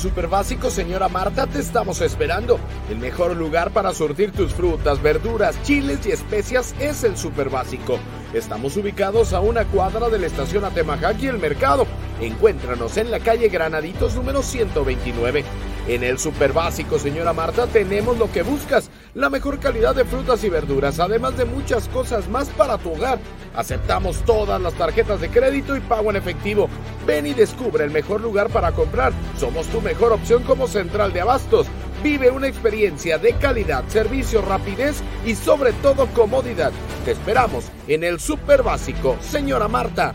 Super Básico, señora Marta, te estamos esperando. El mejor lugar para surtir tus frutas, verduras, chiles y especias es el Super Básico. Estamos ubicados a una cuadra de la estación Atemajac y el mercado. Encuéntranos en la calle Granaditos número 129. En el Super Básico, señora Marta, tenemos lo que buscas, la mejor calidad de frutas y verduras, además de muchas cosas más para tu hogar. Aceptamos todas las tarjetas de crédito y pago en efectivo. Ven y descubre el mejor lugar para comprar. Somos tu mejor opción como central de abastos. Vive una experiencia de calidad, servicio, rapidez y sobre todo comodidad. Te esperamos en el Super Básico, señora Marta.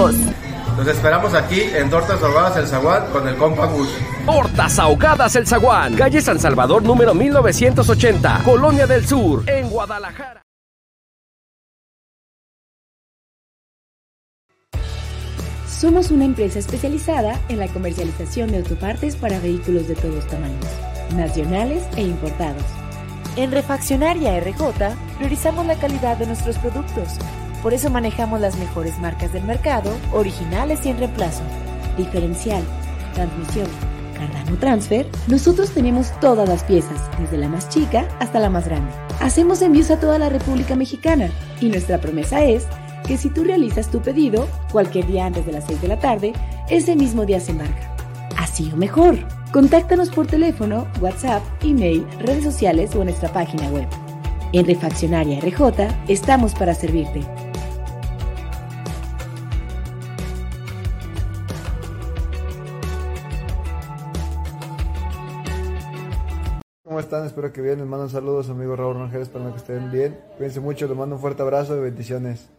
Los esperamos aquí en Tortas Ahogadas El Zaguán con el compa Gus. Tortas Ahogadas El Zaguán, calle San Salvador número 1980, Colonia del Sur, en Guadalajara. Somos una empresa especializada en la comercialización de autopartes para vehículos de todos tamaños, nacionales e importados. En Refaccionaria RJ priorizamos la calidad de nuestros productos. Por eso manejamos las mejores marcas del mercado, originales y en reemplazo. Diferencial, transmisión, Cardano Transfer, nosotros tenemos todas las piezas, desde la más chica hasta la más grande. Hacemos envíos a toda la República Mexicana y nuestra promesa es que si tú realizas tu pedido cualquier día antes de las 6 de la tarde, ese mismo día se embarca. Así o mejor. Contáctanos por teléfono, WhatsApp, email, redes sociales o en nuestra página web. En Refaccionaria RJ estamos para servirte. Están? Espero que bien. Les mando un saludo a amigo Raúl Rangel. Espero que estén bien. Cuídense mucho. Les mando un fuerte abrazo y bendiciones.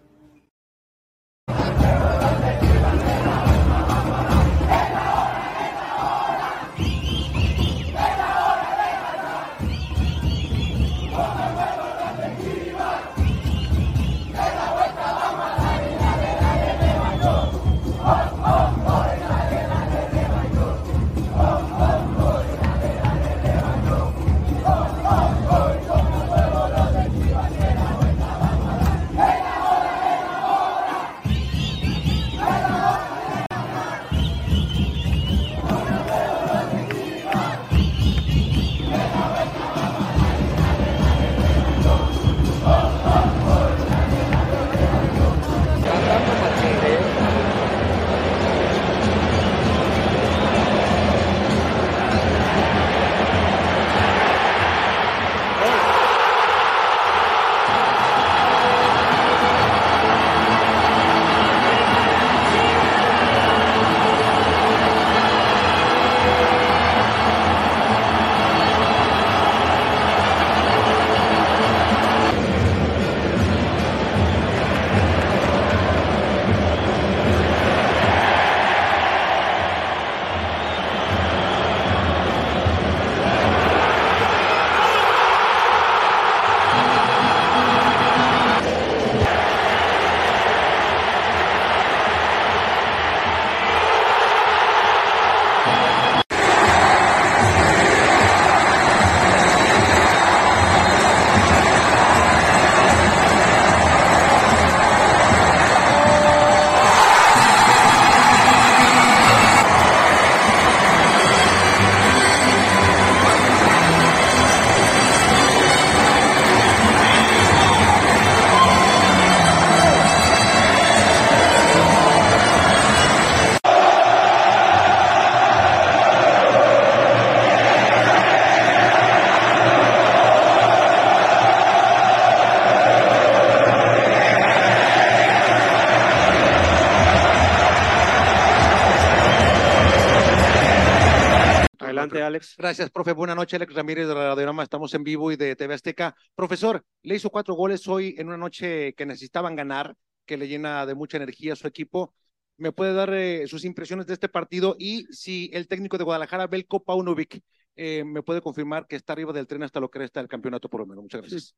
Adelante, Alex. Gracias, profe. Buenas noches, Alex Ramírez de Radiograma. Estamos en vivo y de TV Azteca. Profesor, le hizo cuatro goles hoy en una noche que necesitaban ganar, que le llena de mucha energía a su equipo. me puede dar eh, sus impresiones de este partido y si el técnico de Guadalajara, Belko Paunovic, eh, me puede confirmar que está arriba del tren hasta lo que resta del campeonato por lo menos. Muchas gracias.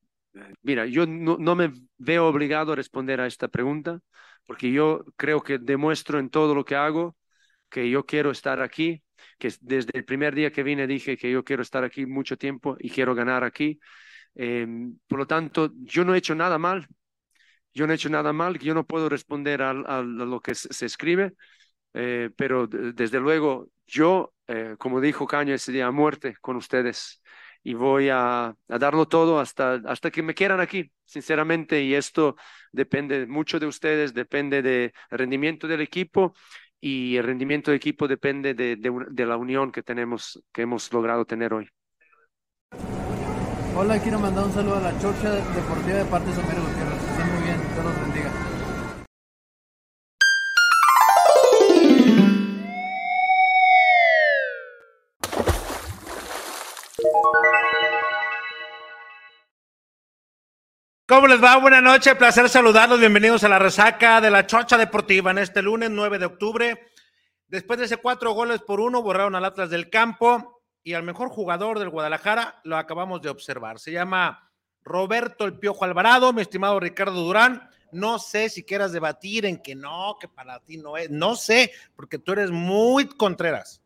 Mira, yo no, no, me veo obligado a responder a esta pregunta porque yo creo que demuestro en todo lo que hago que yo quiero estar aquí, que desde el primer día que vine dije que yo quiero estar aquí mucho tiempo y quiero ganar aquí. Eh, por lo tanto, yo no he hecho nada mal. Yo no he hecho nada mal, yo no puedo responder a, a lo que se, escribe, eh, pero desde luego yo, eh, como dijo Caño ese día, a muerte con ustedes y voy a, a, darlo todo hasta, hasta que me quieran aquí, sinceramente, y esto depende mucho de ustedes, depende del rendimiento del equipo y el rendimiento del equipo depende de, de, de la unión que tenemos, que hemos logrado tener hoy. Hola, quiero mandar un saludo a la Chorcha Deportiva de parte de Somero Gutiérrez. ¿Cómo les va? Buenas noches, placer saludarlos. Bienvenidos a la resaca de la Chocha Deportiva en este lunes 9 de octubre. Después de ese cuatro goles por uno, borraron al Atlas del campo y al mejor jugador del Guadalajara lo acabamos de observar. Se llama Roberto El Piojo Alvarado, mi estimado Ricardo Durán. No sé si quieras debatir en que no, que para ti no es. No sé, porque tú eres muy contreras.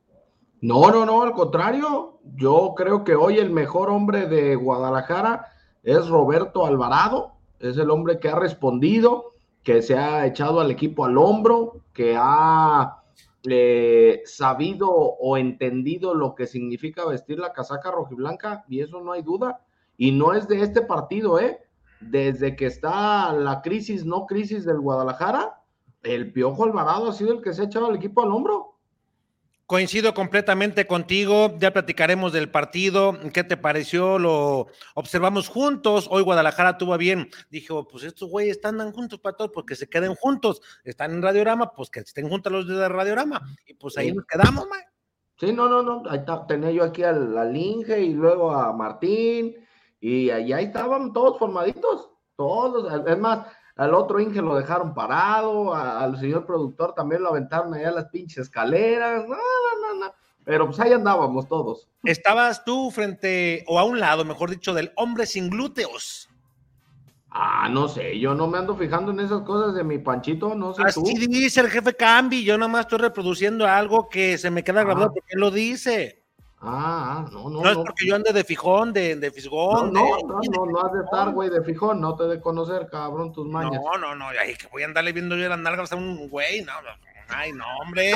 No, no, no, al contrario. Yo creo que hoy el mejor hombre de Guadalajara es Roberto Alvarado. Es el hombre que ha respondido, que se ha echado al equipo al hombro, que ha eh, sabido o entendido lo que significa vestir la casaca rojiblanca, y eso no hay duda. Y no es de este partido, ¿eh? Desde que está la crisis, no crisis del Guadalajara, el Piojo Alvarado ha sido el que se ha echado al equipo al hombro. Coincido completamente contigo, ya platicaremos del partido, ¿qué te pareció? Lo observamos juntos, hoy Guadalajara tuvo bien, dijo, pues estos güeyes están juntos para todos, porque se queden juntos, están en Radiorama, pues que estén juntos los de Radiorama, y pues ahí nos quedamos, man. Sí, no, no, no, ahí está, tenía yo aquí a la Linge y luego a Martín, y ahí estaban todos formaditos, todos, es más, al otro Inge lo dejaron parado, al señor productor también lo aventaron allá a las pinches escaleras, no, no, no, no. Pero pues ahí andábamos todos. Estabas tú frente, o a un lado, mejor dicho, del hombre sin glúteos. Ah, no sé, yo no me ando fijando en esas cosas de mi panchito, no sé Así dice el jefe Cambi, yo nada más estoy reproduciendo algo que se me queda grabado ah. porque él lo dice. Ah, ah, no, no. No es porque yo ande de fijón, de, de fisgón. No, no, no, no, has de estar, güey, de fijón, no te de conocer, cabrón, tus mañas. No, no, no, ay, que voy a andarle viendo yo las nalgas a un güey, no, no, ay, no, hombre,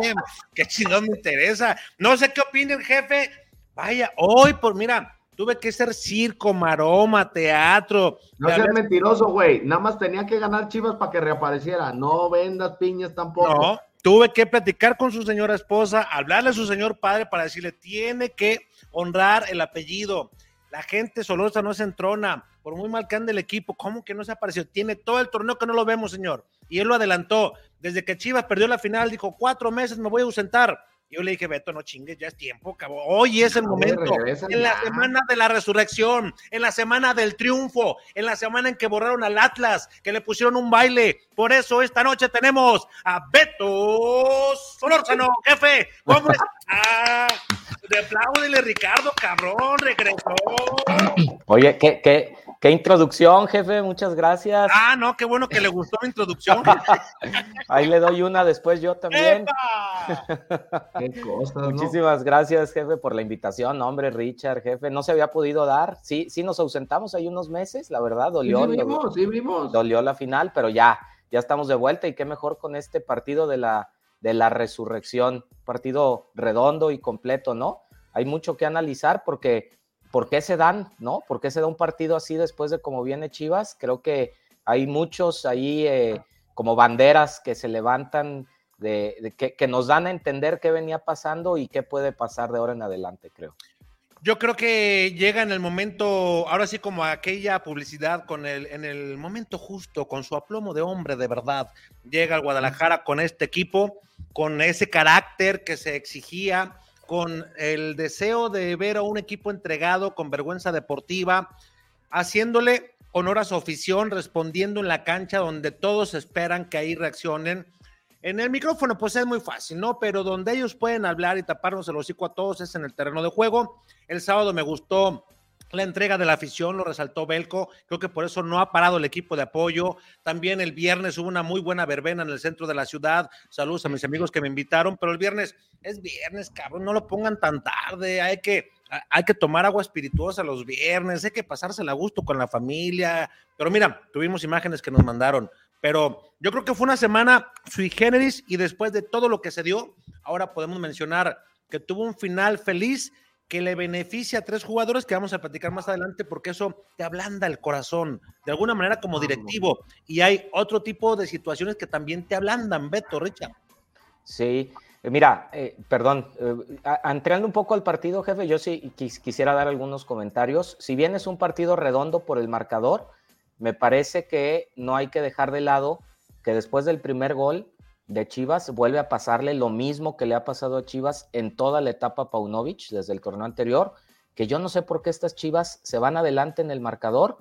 qué chingón me interesa. No sé qué opina el jefe. Vaya, hoy, por, mira, tuve que ser circo, maroma, teatro. No seas mentiroso, güey, nada más tenía que ganar Chivas para que reapareciera. No vendas piñas tampoco. No Tuve que platicar con su señora esposa, hablarle a su señor padre para decirle, tiene que honrar el apellido. La gente solosa no se entrona, por muy mal que ande el equipo, ¿cómo que no se apareció? Tiene todo el torneo que no lo vemos, señor. Y él lo adelantó. Desde que Chivas perdió la final, dijo, cuatro meses me voy a ausentar. Yo le dije, Beto, no chingues, ya es tiempo, cabrón. Hoy es el momento. En la semana de la resurrección, en la semana del triunfo, en la semana en que borraron al Atlas, que le pusieron un baile. Por eso esta noche tenemos a Beto Solórzano, jefe. ¿Cómo está? Apláudele, Ricardo, cabrón, regresó. Oye, ¿qué, qué, qué introducción, jefe, muchas gracias. Ah, no, qué bueno que le gustó la introducción. Ahí le doy una después yo también. Muchísimas gracias, jefe, por la invitación. hombre, Richard, jefe, no se había podido dar. Sí, sí nos ausentamos ahí unos meses, la verdad, dolió. Sí, vimos, sí, vimos. Dolió la final, pero ya, ya estamos de vuelta y qué mejor con este partido de la, de la resurrección. Partido redondo y completo, ¿no? Hay mucho que analizar porque, ¿por qué se dan, no? ¿Por qué se da un partido así después de cómo viene Chivas? Creo que hay muchos ahí eh, como banderas que se levantan de, que, nos dan a entender qué venía pasando y qué puede pasar de ahora en adelante, creo. Yo creo que llega en el momento, ahora sí como aquella publicidad con el, en el momento justo, con su aplomo de hombre de verdad, llega al Guadalajara con este equipo, con ese carácter que se exigía, con el deseo de ver a un equipo entregado, con vergüenza deportiva, haciéndole honor a su afición, respondiendo en la cancha donde todos esperan que ahí reaccionen En el micrófono, pues es muy fácil, ¿no? Pero donde ellos pueden hablar y taparnos el hocico a todos es en el terreno de juego. El sábado me gustó la entrega de la afición, lo resaltó Belco, creo que por eso no ha parado el equipo de apoyo. También el viernes hubo una muy buena verbena en el centro de la ciudad. Saludos a mis amigos que me invitaron, pero el viernes es viernes, cabrón, no lo pongan tan tarde, hay que, hay que tomar agua espirituosa los viernes, hay que pasársela a gusto con la familia. Pero mira, tuvimos imágenes que nos mandaron, pero yo creo que fue una semana sui generis y después de todo lo que se dio, ahora podemos mencionar que tuvo un final feliz que le beneficia a tres jugadores que vamos a platicar más adelante porque eso te ablanda el corazón de alguna manera como directivo y hay otro tipo de situaciones que también te ablandan, Beto, Richard. Sí, eh, mira, eh, perdón, eh, entrando un poco al partido, jefe, yo sí quisiera dar algunos comentarios. Si bien es un partido redondo por el marcador, me parece que no hay que dejar de lado que después del primer gol de Chivas vuelve a pasarle lo mismo que le ha pasado a Chivas en toda la etapa Paunovic desde el torneo anterior, que yo no sé por qué estas Chivas se van adelante en el marcador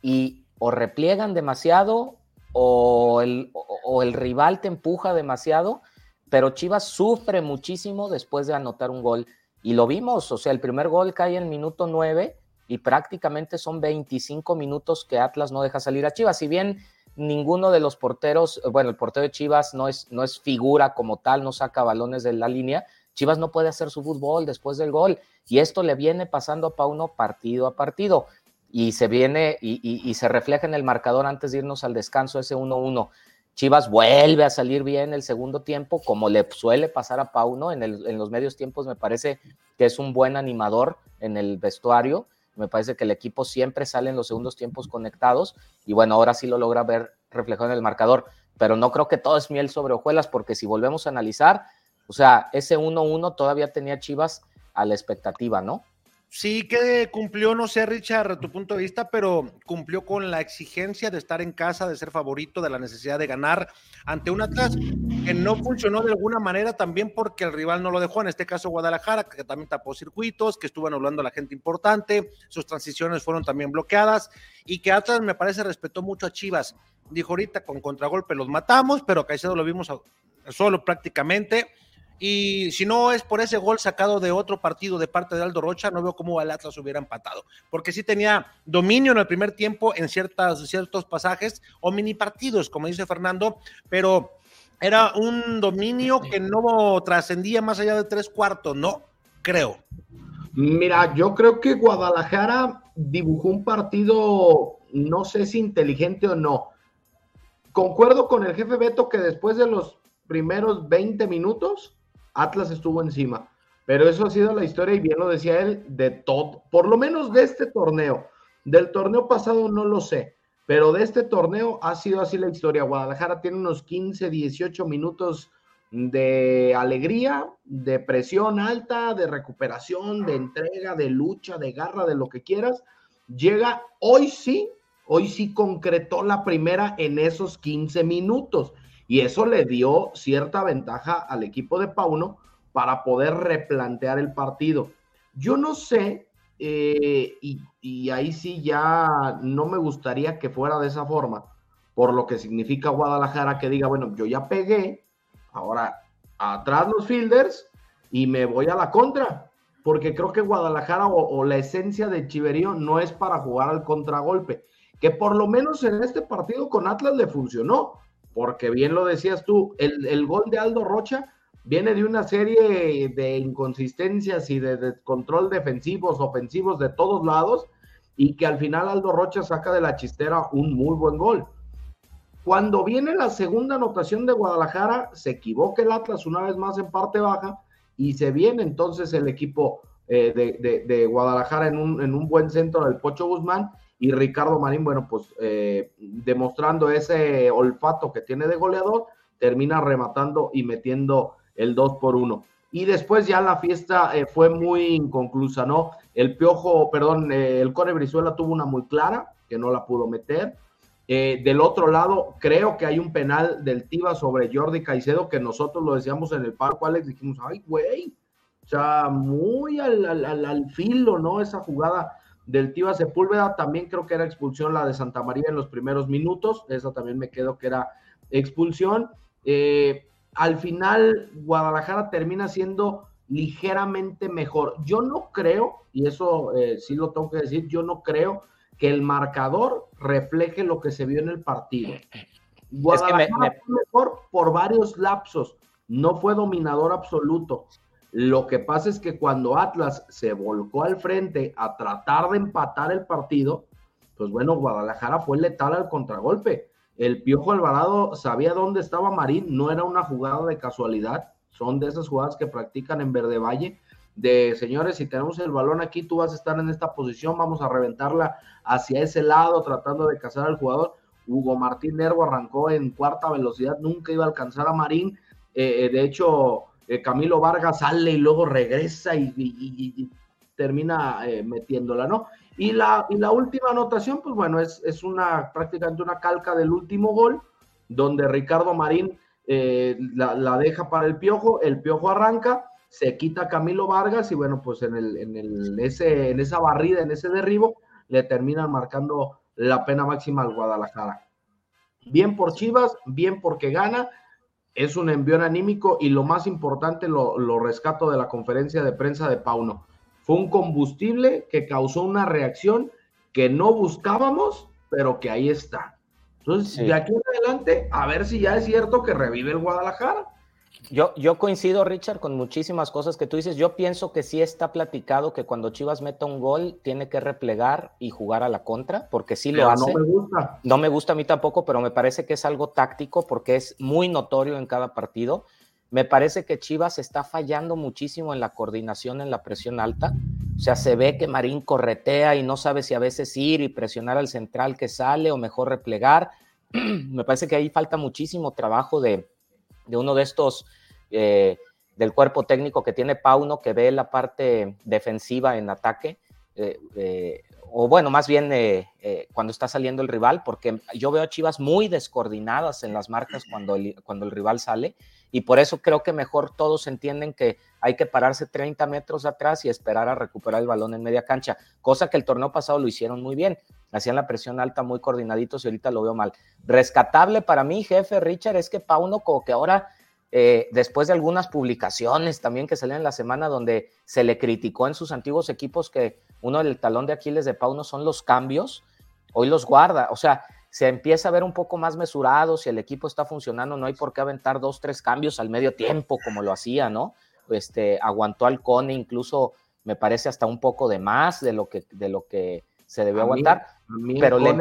y o repliegan demasiado o el, o el rival te empuja demasiado, pero Chivas sufre muchísimo después de anotar un gol. Y lo vimos, o sea, el primer gol cae en minuto 9 y prácticamente son 25 minutos que Atlas no deja salir a Chivas. Si bien ninguno de los porteros, bueno, el portero de Chivas no es, no es figura como tal, no saca balones de la línea. Chivas no puede hacer su fútbol después del gol. Y esto le viene pasando a Pauno partido a partido. Y se viene y, se refleja en el marcador antes de irnos al descanso, ese 1-1. Chivas vuelve a salir bien el segundo tiempo, como le suele pasar a Pauno en, en los medios tiempos. Me parece que es un buen animador en el vestuario me parece que el equipo siempre sale en los segundos tiempos conectados y bueno, ahora sí lo logra ver reflejado en el marcador, pero no creo que todo es miel sobre hojuelas porque si volvemos a analizar, o sea, ese 1-1 todavía tenía Chivas a la expectativa, ¿no? Sí que cumplió, no sé, Richard, tu punto de vista, pero cumplió con la exigencia de estar en casa, de ser favorito, de la necesidad de ganar ante un Atlas que no funcionó de alguna manera también porque el rival no lo dejó, en este caso Guadalajara, que también tapó circuitos, que estuvo hablando a la gente importante, sus transiciones fueron también bloqueadas y que Atlas me parece respetó mucho a Chivas. Dijo ahorita con contragolpe los matamos, pero Caicedo lo vimos solo prácticamente y si no es por ese gol sacado de otro partido de parte de Aldo Rocha, no veo cómo el Atlas hubiera empatado. Porque sí tenía dominio en el primer tiempo en ciertas, ciertos pasajes o mini partidos, como dice Fernando, pero era un dominio que no trascendía más allá de tres cuartos, ¿no? Creo. Mira, yo creo que Guadalajara dibujó un partido, no sé si inteligente o no. Concuerdo con el jefe Beto que después de los primeros 20 minutos Atlas estuvo encima. Pero eso ha sido la historia, y bien lo decía él, de todo, por lo menos de este torneo. Del torneo pasado no lo sé, pero de este torneo ha sido así la historia. Guadalajara tiene unos 15, 18 minutos de alegría, de presión alta, de recuperación, de entrega, de lucha, de garra, de lo que quieras. Llega hoy sí, hoy sí concretó la primera en esos 15 minutos y eso le dio cierta ventaja al equipo de Pauno para poder replantear el partido. Yo no sé, eh, y, ahí sí ya no me gustaría que fuera de esa forma, por lo que significa Guadalajara que diga, bueno, yo ya pegué, ahora atrás los fielders y me voy a la contra, porque creo que Guadalajara o, o la esencia de Chiverío no es para jugar al contragolpe, que por lo menos en este partido con Atlas le funcionó porque bien lo decías tú, el, gol de Aldo Rocha viene de una serie de inconsistencias y de, control defensivos, ofensivos de todos lados, y que al final Aldo Rocha saca de la chistera un muy buen gol. Cuando viene la segunda anotación de Guadalajara, se equivoca el Atlas una vez más en parte baja y se viene entonces el equipo eh, de, Guadalajara en un, en un buen centro del Pocho Guzmán y Ricardo Marín, bueno, pues eh, demostrando ese olfato que tiene de goleador, termina rematando y metiendo el 2 por 1. Y después ya la fiesta eh, fue muy inconclusa, ¿no? El Piojo, perdón, eh, el Core Brizuela tuvo una muy clara, que no la pudo meter. del otro lado, creo que hay un penal del Tiva sobre Jordi Caicedo, que nosotros lo decíamos en el parco, Alex, dijimos, ay, güey, o sea, muy al, al, al filo, ¿no? Esa jugada del Tiva Sepúlveda, también creo que era expulsión la de Santa María en los primeros minutos, esa también me quedo que era expulsión. Eh, al final Guadalajara termina siendo ligeramente mejor. Yo no creo, y eso eh, sí lo tengo que decir, yo no creo que el marcador refleje lo que se vio en el partido. Guadalajara fue mejor por varios lapsos, no fue dominador absoluto. Lo que pasa es que cuando Atlas se volcó al frente a tratar de empatar el partido, pues bueno, Guadalajara fue letal al contragolpe. El Piojo Alvarado sabía dónde estaba Marín, no era una jugada de casualidad, son de esas jugadas que practican en Verde Valle, de señores, si tenemos el balón aquí, tú vas a estar en esta posición, vamos a reventarla hacia ese lado, tratando de cazar al jugador. Hugo Martín Nervo arrancó en cuarta velocidad, nunca iba a alcanzar a Marín. Eh, eh, de hecho, eh, Camilo Vargas sale y luego regresa y, termina metiéndola, ¿no? Y la, y la última anotación, pues bueno, es, es una prácticamente una calca del último gol, donde Ricardo Marín la, la, deja para el piojo, el piojo arranca, se quita Camilo Vargas y bueno, pues en, el, en, el, ese, en esa barrida, en ese derribo, le terminan marcando la pena máxima al Guadalajara. Bien por Chivas, bien porque gana, es un envión anímico y lo más importante lo, lo rescato de la conferencia de prensa de Pauno. Fue un combustible que causó una reacción que no buscábamos, pero que ahí está. Entonces, de aquí en adelante, a ver si ya es cierto que revive el Guadalajara. Yo, yo coincido, Richard, con muchísimas cosas que tú dices. Yo pienso que sí está platicado que cuando Chivas meta un gol, tiene que replegar y jugar a la contra, porque sí lo hace. No me gusta. No me gusta a mí tampoco, pero me parece que es algo táctico porque es muy notorio en cada partido. Me parece que Chivas está fallando muchísimo en la coordinación en la presión alta. O sea, se ve que Marín corretea y no sabe si a veces ir y presionar al central que sale o mejor replegar. me parece que ahí falta muchísimo trabajo de, de uno de estos eh, del cuerpo técnico que tiene Pauno, que ve la parte defensiva en ataque, eh, eh, o bueno, más bien cuando está saliendo el rival, porque yo veo a Chivas muy descoordinadas en las marcas cuando el, cuando el rival sale, y por eso creo que mejor todos entienden que hay que pararse 30 metros atrás y esperar a recuperar el balón en media cancha, cosa que el torneo pasado lo hicieron muy bien, hacían la presión alta muy coordinaditos y ahorita lo veo mal. Rescatable para mí, jefe Richard, es que Pauno como que ahora eh, después de algunas publicaciones también que salieron en la semana donde se le criticó en sus antiguos equipos que uno del talón de Aquiles de Pauno son los cambios, hoy los guarda, o sea, se empieza a ver un poco más mesurado, si el equipo está funcionando, no hay por qué aventar dos, tres cambios al medio tiempo como lo hacía, ¿no? Este, aguantó al Cone incluso me parece hasta un poco de más de lo que, de lo que se debió aguantar, pero le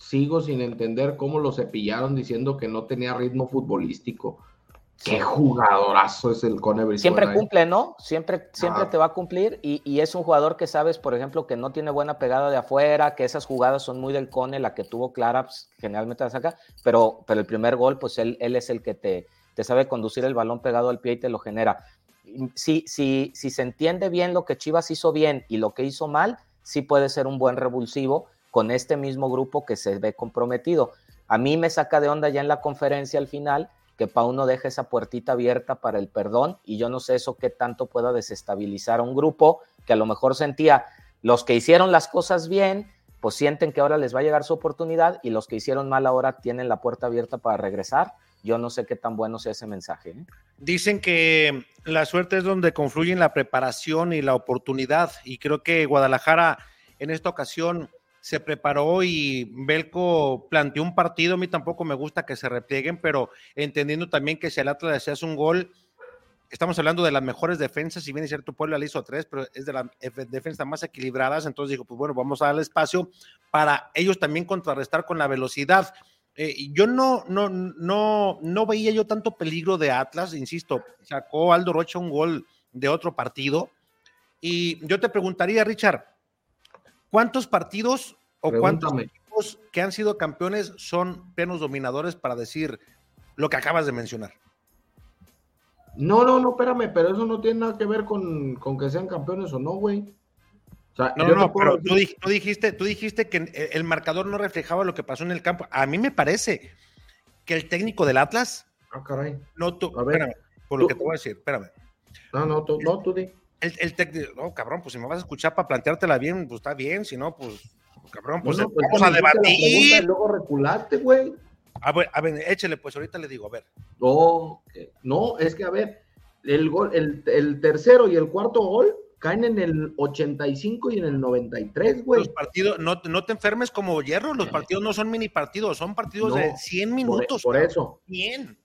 sigo sin entender cómo lo cepillaron diciendo que no tenía ritmo futbolístico. Qué jugadorazo es el Cone Siempre ¿eh? cumple, ¿no? Siempre, siempre te va a cumplir y, es un jugador que sabes, por ejemplo, que no tiene buena pegada de afuera, que esas jugadas son muy del Cone, la que tuvo Clara, pues, generalmente la saca, pero, pero el primer gol, pues él, él es el que te, te sabe conducir el balón pegado al pie y te lo genera. Si, si, si se entiende bien lo que Chivas hizo bien y lo que hizo mal, sí puede ser un buen revulsivo con este mismo grupo que se ve comprometido. A mí me saca de onda ya en la conferencia al final que Pauno deja esa puertita abierta para el perdón y yo no sé eso qué tanto pueda desestabilizar a un grupo que a lo mejor sentía los que hicieron las cosas bien, pues sienten que ahora les va a llegar su oportunidad y los que hicieron mal ahora tienen la puerta abierta para regresar. Yo no sé qué tan bueno sea ese mensaje. ¿eh? Dicen que la suerte es donde confluyen la preparación y la oportunidad y creo que Guadalajara en esta ocasión se preparó y Belco planteó un partido. A mí tampoco me gusta que se replieguen, pero entendiendo también que si el Atlas hace un gol, estamos hablando de las mejores defensas. Si bien es cierto, Puebla le hizo tres, pero es de las defensas más equilibradas. Entonces dijo, pues bueno, vamos a darle espacio para ellos también contrarrestar con la velocidad. Eh, yo no, no, no, no veía yo tanto peligro de Atlas, insisto, sacó Aldo Rocha un gol de otro partido. Y yo te preguntaría, Richard, ¿Cuántos partidos o cuántos equipos que han sido campeones son plenos dominadores para decir lo que acabas de mencionar? No, no, no, espérame, pero eso no tiene nada que ver con, que sean campeones o no, güey. no, no, pero tú, dijiste, tú dijiste que el marcador no reflejaba lo que pasó en el campo. A mí me parece que el técnico del Atlas. Ah, caray. No, tú, espérame, por lo que te voy a decir, espérame. No, no, tú, no, tú di el, el técnico, no, cabrón, pues si me vas a escuchar para planteártela bien, pues está bien, si no, pues, cabrón, pues, pues vamos a debatir. Y luego reculate, güey. A ver, a ver, échele, pues ahorita le digo, a ver. No, no, es que a ver, el gol, el, el tercero y el cuarto gol caen en el 85 y en el 93, güey. Los partidos, no, no te enfermes como hierro, los partidos no son mini partidos, son partidos de 100 minutos. Por, eso. 100.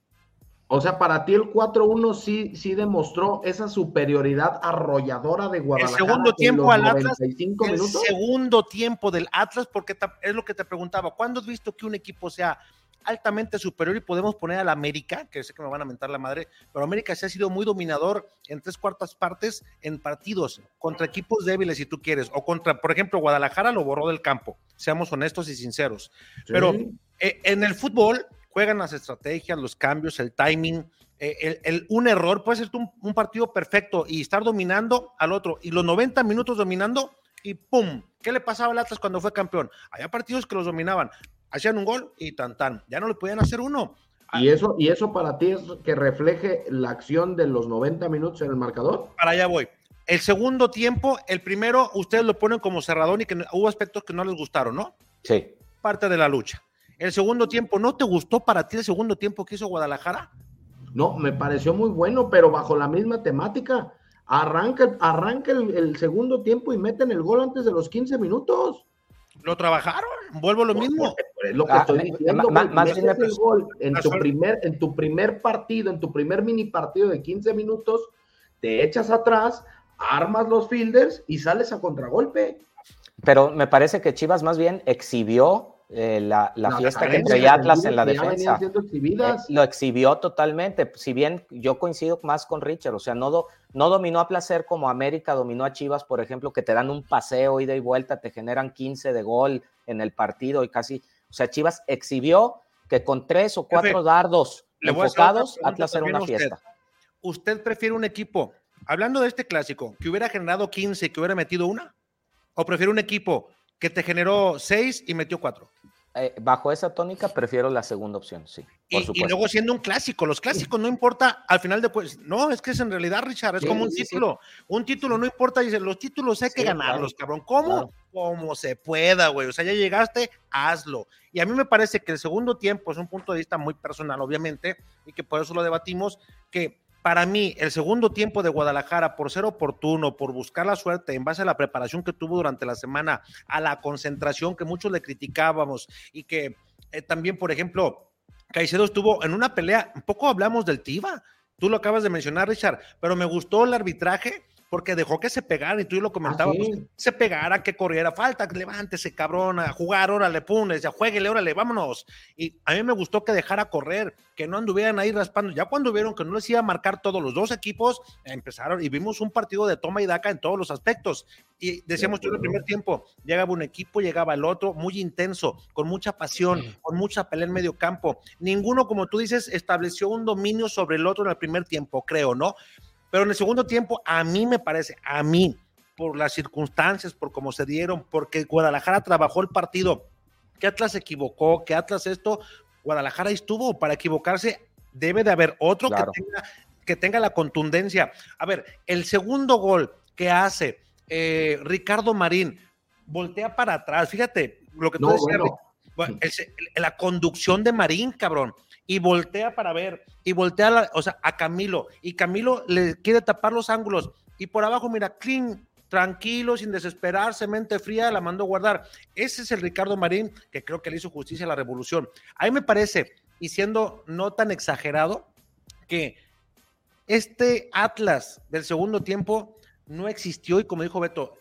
O sea, para ti el 4-1 sí, sí demostró esa superioridad arrolladora de Guadalajara. El segundo tiempo al Atlas. El segundo tiempo del Atlas, porque es lo que te preguntaba. ¿Cuándo has visto que un equipo sea altamente superior y podemos poner al América, que sé que me van a mentar la madre, pero América se ha sido muy dominador en tres cuartas partes en partidos contra equipos débiles, si tú quieres, o contra, por ejemplo, Guadalajara lo borró del campo, seamos honestos y sinceros. Pero eh, en el fútbol juegan las estrategias, los cambios, el timing. Eh, el, un error puede ser un, un partido perfecto y estar dominando al otro, y los 90 minutos dominando, y ¡pum! ¿Qué le pasaba al Atlas cuando fue campeón? Había partidos que los dominaban, hacían un gol y tan tan, ya no le podían hacer uno. ¿Y eso, ¿Y eso para ti es que refleje la acción de los 90 minutos en el marcador? Para allá voy. El segundo tiempo, el primero, ustedes lo ponen como cerradón y que hubo aspectos que no les gustaron, ¿no? Sí. Parte de la lucha. El segundo tiempo, ¿no te gustó para ti el segundo tiempo que hizo Guadalajara? No, me pareció muy bueno, pero bajo la misma temática. Arranca, arranca el, el segundo tiempo y meten el gol antes de los 15 minutos. Lo trabajaron, vuelvo lo mismo. Es lo que estoy diciendo. Más el gol en tu, primer, en tu primer partido, en tu primer mini partido de 15 minutos, te echas atrás, armas los fielders y sales a contragolpe. Pero me parece que Chivas más bien exhibió eh, la, fiesta que traía Atlas en la defensa. Eh, lo exhibió totalmente. Si bien yo coincido más con Richard, o sea, no, no dominó a placer como América dominó a Chivas, por ejemplo, que te dan un paseo ida y vuelta, te generan 15 de gol en el partido y casi. O sea, Chivas exhibió que con tres o cuatro dardos enfocados, Atlas era una fiesta. ¿Usted prefiere un equipo, hablando de este clásico, que hubiera generado 15 que hubiera metido una? ¿O prefiere un equipo que te generó seis y metió cuatro. Eh, bajo esa tónica prefiero la segunda opción, sí. y, luego siendo un clásico, los clásicos no importa al final de pues, no, es que es en realidad, Richard, es como un título. Un título no importa, dice, los títulos hay que ganarlos, cabrón. ¿Cómo? Como se pueda, güey. O sea, ya llegaste, hazlo. Y a mí me parece que el segundo tiempo es un punto de vista muy personal, obviamente, y que por eso lo debatimos, que para mí, el segundo tiempo de Guadalajara, por ser oportuno, por buscar la suerte en base a la preparación que tuvo durante la semana, a la concentración que muchos le criticábamos y que eh, también, por ejemplo, Caicedo estuvo en una pelea, un poco hablamos del Tiva, tú lo acabas de mencionar, Richard, pero me gustó el arbitraje porque dejó que se pegara, y tú lo comentabas, ¿Ah, se pegara, que corriera, falta, levántese, cabrón, a jugar, órale, punes, ya jueguele, órale, vámonos. Y a mí me gustó que dejara correr, que no anduvieran ahí raspando. Ya cuando vieron que no les iba a marcar todos los dos equipos, empezaron y vimos un partido de toma y daca en todos los aspectos. Y decíamos yo en el primer tiempo, llegaba un equipo, llegaba el otro, muy intenso, con mucha pasión, con mucha pelea en medio campo. Ninguno, como tú dices, estableció un dominio sobre el otro en el primer tiempo, creo, ¿no? Pero en el segundo tiempo, a mí me parece, a mí, por las circunstancias, por cómo se dieron, porque Guadalajara trabajó el partido, que Atlas se equivocó, que Atlas esto, Guadalajara estuvo. Para equivocarse, debe de haber otro que, tenga, que tenga la contundencia. A ver, el segundo gol que hace eh, Ricardo Marín, voltea para atrás, fíjate lo que tú decías, la conducción de Marín, cabrón y voltea para ver, y voltea o sea, a Camilo, y Camilo le quiere tapar los ángulos, y por abajo, mira, clean, tranquilo, sin desesperarse, mente fría, la mandó guardar. Ese es el Ricardo Marín, que creo que le hizo justicia a la revolución. A mí me parece, y siendo no tan exagerado, que este Atlas del segundo tiempo no existió, y como dijo Beto,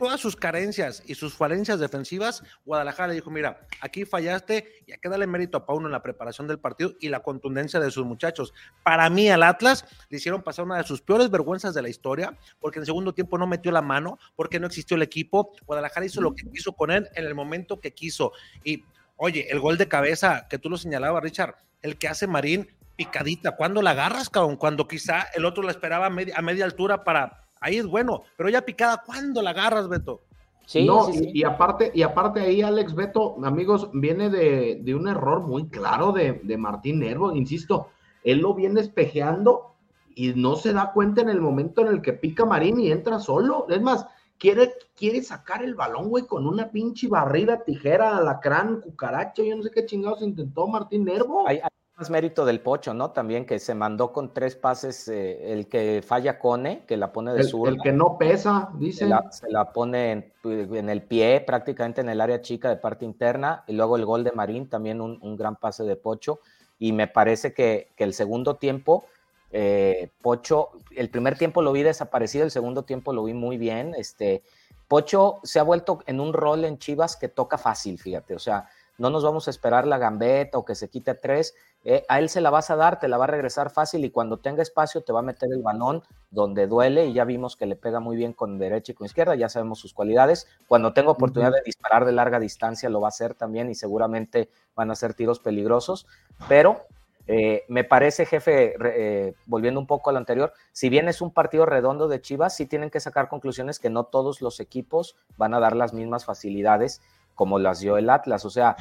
todas sus carencias y sus falencias defensivas, Guadalajara le dijo, mira, aquí fallaste y hay que mérito a Pauno en la preparación del partido y la contundencia de sus muchachos. Para mí al Atlas le hicieron pasar una de sus peores vergüenzas de la historia, porque en segundo tiempo no metió la mano, porque no existió el equipo. Guadalajara hizo lo que quiso con él en el momento que quiso. Y, oye, el gol de cabeza que tú lo señalabas, Richard, el que hace Marín, picadita, ¿cuándo la agarras, cabrón? Cuando quizá el otro la esperaba a media, a media altura para ahí es bueno, pero ya picada, ¿cuándo la agarras, Beto? Sí, no, Y, aparte, y aparte ahí, Alex Beto, amigos, viene de, un error muy claro de, Martín Nervo, insisto, él lo viene espejeando y no se da cuenta en el momento en el que pica Marín y entra solo. Es más, quiere, quiere sacar el balón, güey, con una pinche barrida, tijera, alacrán, cucaracha, yo no sé qué chingados intentó Martín Nervo. Hay más mérito del Pocho, ¿no? También que se mandó con tres pases, eh, el que falla Cone, que la pone de sur. El que no pesa, dice. Se la, se la pone en, en, el pie, prácticamente en el área chica de parte interna, y luego el gol de Marín, también un, un gran pase de Pocho, y me parece que, que el segundo tiempo eh, Pocho, el primer tiempo lo vi desaparecido, el segundo tiempo lo vi muy bien. Este, Pocho se ha vuelto en un rol en Chivas que toca fácil, fíjate, o sea, no nos vamos a esperar la gambeta o que se quite a tres, eh, a él se la vas a dar, te la va a regresar fácil y cuando tenga espacio te va a meter el balón donde duele y ya vimos que le pega muy bien con derecha y con izquierda, ya sabemos sus cualidades. Cuando tenga oportunidad de disparar de larga distancia lo va a hacer también y seguramente van a ser tiros peligrosos, pero eh, me parece, jefe, eh, volviendo un poco a lo anterior, si bien es un partido redondo de Chivas, sí tienen que sacar conclusiones que no todos los equipos van a dar las mismas facilidades como las dio el Atlas. O sea,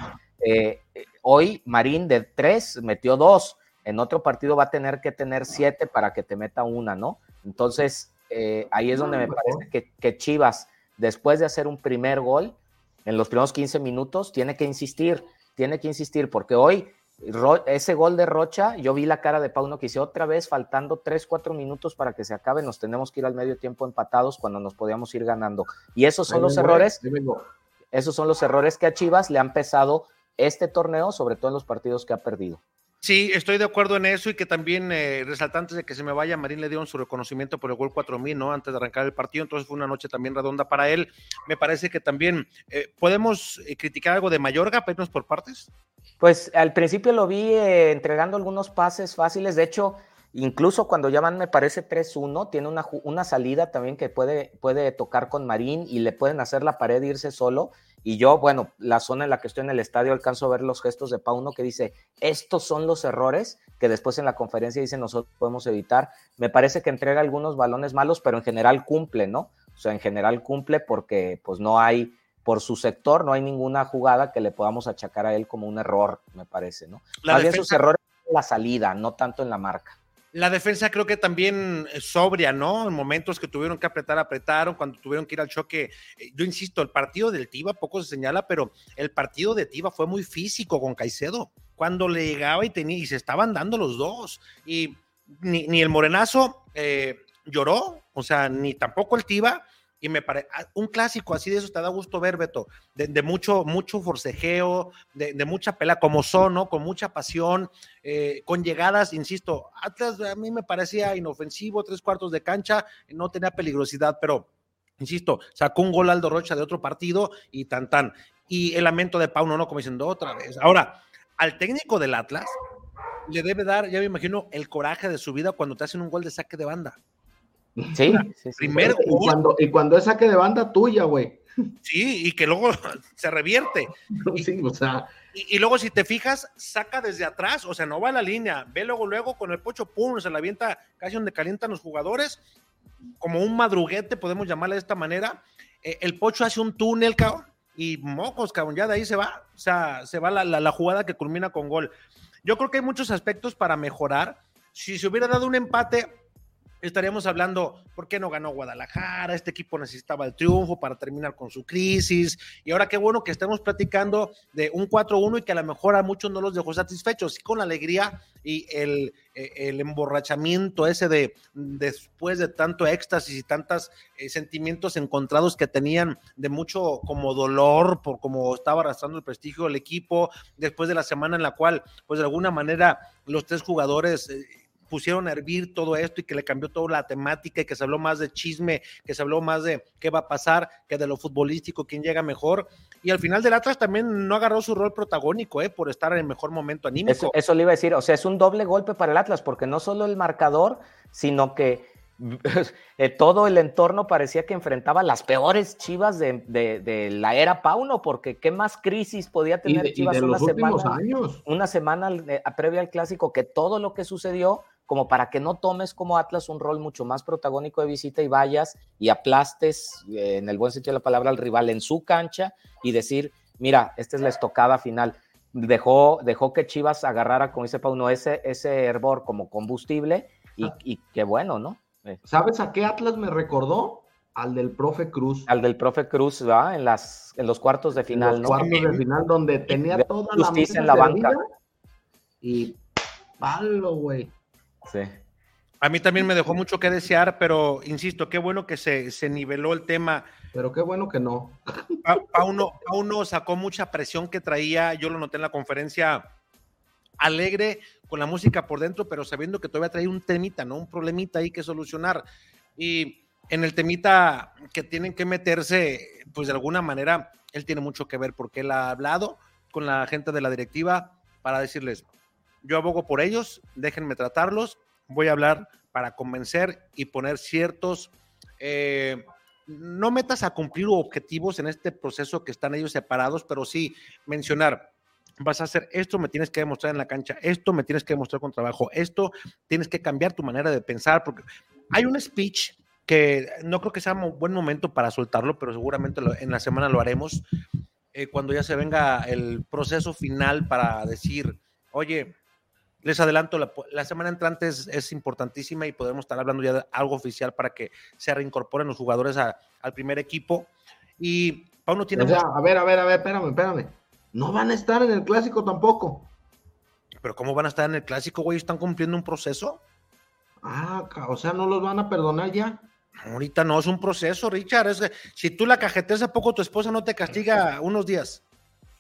eh, hoy Marín de tres metió dos, en otro partido va a tener que tener siete para que te meta una, ¿no? Entonces, eh, ahí es donde me parece que, que Chivas, después de hacer un primer gol, en los primeros 15 minutos, tiene que insistir, tiene que insistir, porque hoy ese gol de Rocha, yo vi la cara de Pauno que dice otra vez faltando 3, 4 minutos para que se acabe, nos tenemos que ir al medio tiempo empatados cuando nos podíamos ir ganando. Y esos son los errores, esos son los errores que a Chivas le han pesado este torneo, sobre todo en los partidos que ha perdido. Sí, estoy de acuerdo en eso y que también, eh, resaltantes de que se me vaya, Marín le dieron su reconocimiento por el gol 4000, ¿no? Antes de arrancar el partido, entonces fue una noche también redonda para él. Me parece que también eh, podemos eh, criticar algo de Mayorga, pero por partes. Pues al principio lo vi eh, entregando algunos pases fáciles, de hecho, incluso cuando ya van, me parece 3-1, tiene una, una salida también que puede, puede tocar con Marín y le pueden hacer la pared irse solo y yo, bueno, la zona en la que estoy en el estadio alcanzo a ver los gestos de Pauno que dice, estos son los errores que después en la conferencia dice nosotros podemos evitar. Me parece que entrega algunos balones malos, pero en general cumple, ¿no? O sea, en general cumple porque pues no hay, por su sector, no hay ninguna jugada que le podamos achacar a él como un error, me parece, ¿no? La Más defensa... bien sus errores en la salida, no tanto en la marca. La defensa creo que también sobria, ¿no? En momentos que tuvieron que apretar, apretaron, cuando tuvieron que ir al choque. Eh, yo insisto, el partido del Tiva poco se señala, pero el partido de Tiva fue muy físico con Caicedo. Cuando le llegaba y tenía, y se estaban dando los dos. Y ni, ni el Morenazo eh, lloró, o sea, ni tampoco el Tiva, y me parece un clásico así de eso te da gusto ver, Beto, de, mucho, mucho forcejeo, de, mucha pela, como son, ¿no? Con mucha pasión, eh, con llegadas, insisto, Atlas a mí me parecía inofensivo, tres cuartos de cancha, no tenía peligrosidad, pero, insisto, sacó un gol Aldo Rocha de otro partido y tan tan. Y el lamento de Pauno, ¿no? Como diciendo otra vez. Ahora, al técnico del Atlas le debe dar, ya me imagino, el coraje de su vida cuando te hacen un gol de saque de banda. Sí, sí, Primero, y, cuando, y cuando es saque de banda tuya, güey. Sí, y que luego se revierte. Sí, o sea. Y, y, luego, si te fijas, saca desde atrás, o sea, no va a la línea, ve luego, luego con el pocho, pum, se la avienta casi donde calientan los jugadores, como un madruguete, podemos llamarle de esta manera. Eh, el pocho hace un túnel, cabrón, y mocos, cabrón, ya de ahí se va, o sea, se va la, la, la jugada que culmina con gol. Yo creo que hay muchos aspectos para mejorar. Si se hubiera dado un empate, estaríamos hablando, ¿por qué no ganó Guadalajara? Este equipo necesitaba el triunfo para terminar con su crisis. Y ahora qué bueno que estemos platicando de un 4-1 y que a lo mejor a muchos no los dejó satisfechos, sí con la alegría y el, el emborrachamiento ese de después de tanto éxtasis y tantos eh, sentimientos encontrados que tenían de mucho como dolor por cómo estaba arrastrando el prestigio del equipo, después de la semana en la cual, pues de alguna manera, los tres jugadores... Eh, pusieron a hervir todo esto y que le cambió toda la temática y que se habló más de chisme, que se habló más de qué va a pasar, que de lo futbolístico, quién llega mejor. Y al final del Atlas también no agarró su rol protagónico, ¿eh? por estar en el mejor momento anímico. Eso, eso le iba a decir, o sea, es un doble golpe para el Atlas, porque no solo el marcador, sino que eh, todo el entorno parecía que enfrentaba las peores Chivas de, de, de, la era Pauno, porque qué más crisis podía tener y de, Chivas y una semana, años. una semana eh, previa al clásico, que todo lo que sucedió, como para que no tomes como Atlas un rol mucho más protagónico de visita y vayas y aplastes, eh, en el buen sentido de la palabra, al rival en su cancha y decir, mira, esta es la estocada final. Dejó, dejó que Chivas agarrara, como dice Pauno, ese, ese hervor como combustible y, y qué bueno, ¿no? ¿Sabes a qué Atlas me recordó? al del profe Cruz. Al del profe Cruz, ¿va? En, las, en los cuartos de final, los ¿no? cuartos de final donde tenía toda la justicia en la banca. Y palo, güey. Sí. A mí también me dejó mucho que desear, pero insisto, qué bueno que se, se niveló el tema. Pero qué bueno que no. Pa- Pauno, Pauno sacó mucha presión que traía, yo lo noté en la conferencia, alegre con la música por dentro, pero sabiendo que todavía traía un temita, ¿no? Un problemita ahí que solucionar. Y en el temita que tienen que meterse, pues de alguna manera, él tiene mucho que ver porque él ha hablado con la gente de la directiva para decirles, yo abogo por ellos, déjenme tratarlos, voy a hablar para convencer y poner ciertos, eh, no metas a cumplir objetivos en este proceso que están ellos separados, pero sí mencionar, vas a hacer esto, me tienes que demostrar en la cancha, esto me tienes que demostrar con trabajo, esto tienes que cambiar tu manera de pensar, porque hay un speech que no creo que sea un buen momento para soltarlo, pero seguramente en la semana lo haremos, eh, cuando ya se venga el proceso final para decir, oye, les adelanto, la, la semana entrante es, es importantísima y podremos estar hablando ya de algo oficial para que se reincorporen los jugadores a- al primer equipo. Y Pauno tiene O sea, a ver, a ver, a ver, espérame, espérame. No van a estar en el clásico tampoco. pero ¿cómo van a estar en el clásico, güey? ¿Están cumpliendo un proceso? Ah, o sea, no los van a perdonar ya. Ahorita no, es un proceso, Richard. Es que si tú la cajeteas a poco, tu esposa no te castiga unos días.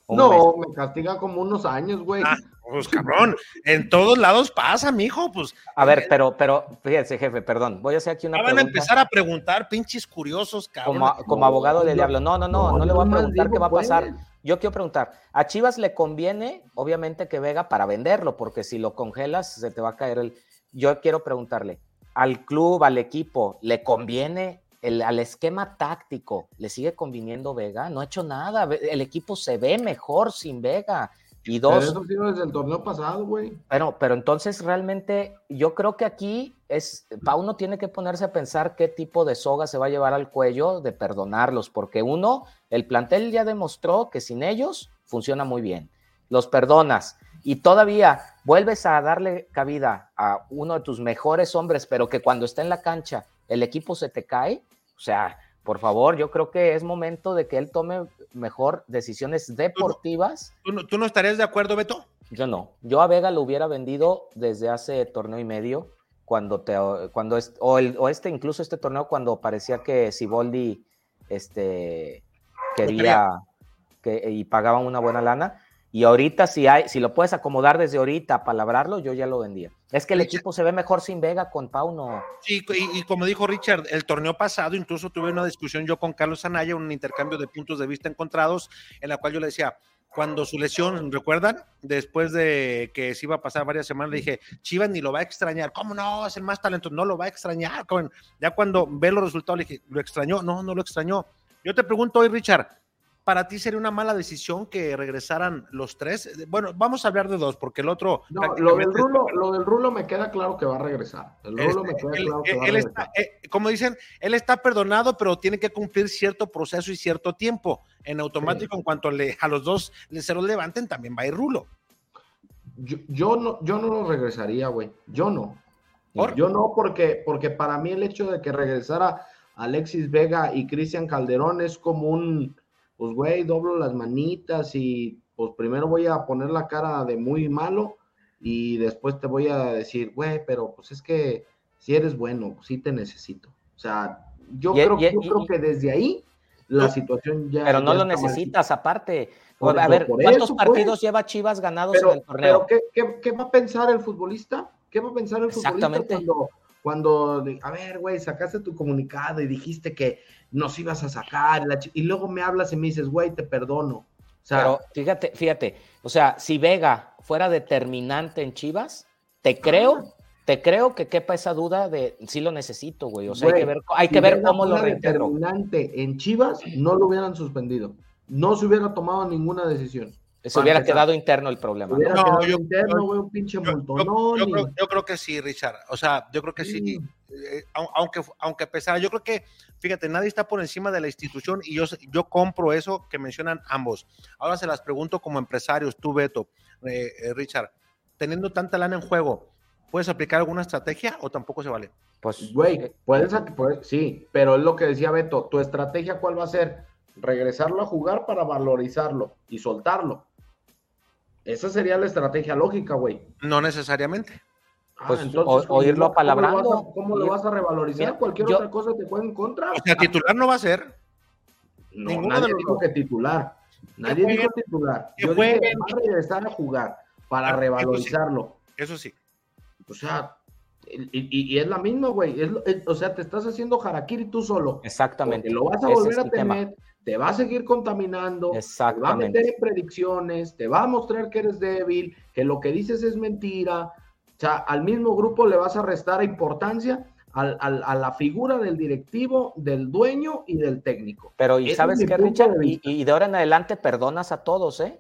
No, me castiga como unos años, güey. Ah, pues cabrón, en todos lados pasa, mijo, pues. A ver, pero, pero, fíjese, jefe, perdón, voy a hacer aquí una Ya van a pregunta. empezar a preguntar, pinches curiosos, cabrón. como, como abogado del diablo. No, no, no, no, le voy a preguntar qué va a pasar. pues. Yo quiero preguntar, a Chivas le conviene, obviamente, que Vega para venderlo, porque si lo congelas se te va a caer el... Yo quiero preguntarle, al club, al equipo, ¿le conviene el, al esquema táctico? ¿Le sigue conviniendo Vega? No ha hecho nada, el equipo se ve mejor sin Vega. Y Pero dos, eso sido desde el torneo pasado, güey. pero, pero entonces realmente yo creo que aquí es, Pauno tiene que ponerse a pensar qué tipo de soga se va a llevar al cuello de perdonarlos, porque uno, el plantel ya demostró que sin ellos funciona muy bien. Los perdonas y todavía vuelves a darle cabida a uno de tus mejores hombres, pero que cuando está en la cancha el equipo se te cae. O sea, por favor, yo creo que es momento de que él tome mejor decisiones deportivas. ¿Tú no, tú no estarías de acuerdo, Beto? Yo no. Yo a Vega lo hubiera vendido desde hace torneo y medio, cuando te, cuando es, o, el- o este, incluso este torneo cuando parecía que Siboldi este, quería que, y pagaban una buena lana. Y ahorita, si hay, si lo puedes acomodar desde ahorita, palabrarlo, yo ya lo vendía. Es que el equipo se ve mejor sin Vega con Pauno. Sí, y, y como dijo Richard, el torneo pasado incluso tuve una discusión yo con Carlos Anaya, un intercambio de puntos de vista encontrados, en la cual yo le decía, cuando su lesión, ¿recuerdan? Después de que se iba a pasar varias semanas, le dije, Chivas ni lo va a extrañar. ¿Cómo no? Es el más talentoso, no lo va a extrañar. Ya cuando ve los resultados, le dije, ¿lo extrañó? No, no lo extrañó. Yo te pregunto hoy, Richard, ¿para ti sería una mala decisión que regresaran los tres? Bueno, vamos a hablar de dos, porque el otro... No, lo del, rulo, lo del Rulo me queda claro que va a regresar. El Rulo me queda él, claro que va a él regresar. está, eh, como dicen, él está perdonado, pero tiene que cumplir cierto proceso y cierto tiempo. En automático, en cuanto le, a los dos se los levanten, también va a ir Rulo. Yo, yo no, yo no lo regresaría, güey. Yo no. ¿Por? Yo no, porque, porque para mí el hecho de que regresara Alexis Vega y Cristian Calderón es como un, pues, güey, doblo las manitas y pues primero voy a poner la cara de muy malo y después te voy a decir, güey, pero pues es que si eres bueno, sí te necesito. O sea, yo, Y- creo, y- yo y- creo que desde ahí la situación ya... Pero no ya lo mal. necesitas, aparte. Por- a ver, ¿cuántos eso, pues. partidos lleva Chivas ganados Pero, en el torneo? pero ¿qué, qué, qué va a pensar el futbolista? ¿Qué va a pensar el futbolista cuando, cuando, a ver, güey, sacaste tu comunicado y dijiste que nos ibas a sacar, la y luego me hablas y me dices, güey, te perdono. O sea, Pero fíjate, fíjate, o sea, si Vega fuera determinante en Chivas, te creo, te creo que quepa esa duda de si lo necesito, güey. O sea, hay que ver, hay si que ver cómo lo fuera reintegro. determinante en Chivas, no lo hubieran suspendido. No se hubiera tomado ninguna decisión. Se hubiera quedado interno el problema. ¿no? Hubiera No, quedado yo- interno, yo- un pinche Yo, yo creo, yo creo que sí, Richard. O sea, yo creo que sí. Eh, au- aunque, aunque pesara, yo creo que, fíjate, nadie está por encima de la institución y yo, yo compro eso que mencionan ambos. Ahora se las pregunto como empresarios, tú, Beto, eh, eh, Richard, teniendo tanta lana en juego, ¿puedes aplicar alguna estrategia o tampoco se vale? Pues, güey, puedes, puedes, sí, pero es lo que decía Beto, tu estrategia cuál va a ser? Regresarlo a jugar para valorizarlo y soltarlo. Esa sería la estrategia lógica, güey. No necesariamente. Ah, Pues, entonces, o- o irlo ¿cómo- ¿Cómo apalabrando. lo vas a, cómo lo vas a revalorizar? Mira, Cualquier yo- otra cosa te puede en contra. O sea, titular no va a ser. No, ninguno nadie de los dijo dos. que titular. Nadie dijo titular. Yo dije va a regresar a jugar para Ah, eso sí. revalorizarlo. Eso sí. O sea, y, y- y es la misma, güey. Es es- o sea, te estás haciendo harakiri tú solo. Exactamente. Porque lo vas a volver a tema. tener, te va a seguir contaminando, te va a meter en predicciones, te va a mostrar que eres débil, que lo que dices es mentira. O sea, al mismo grupo le vas a restar importancia al- al- a la figura del directivo, del dueño y del técnico. Pero, ¿y Ese sabes qué, Richard? Y, y de ahora en adelante perdonas a todos, ¿eh?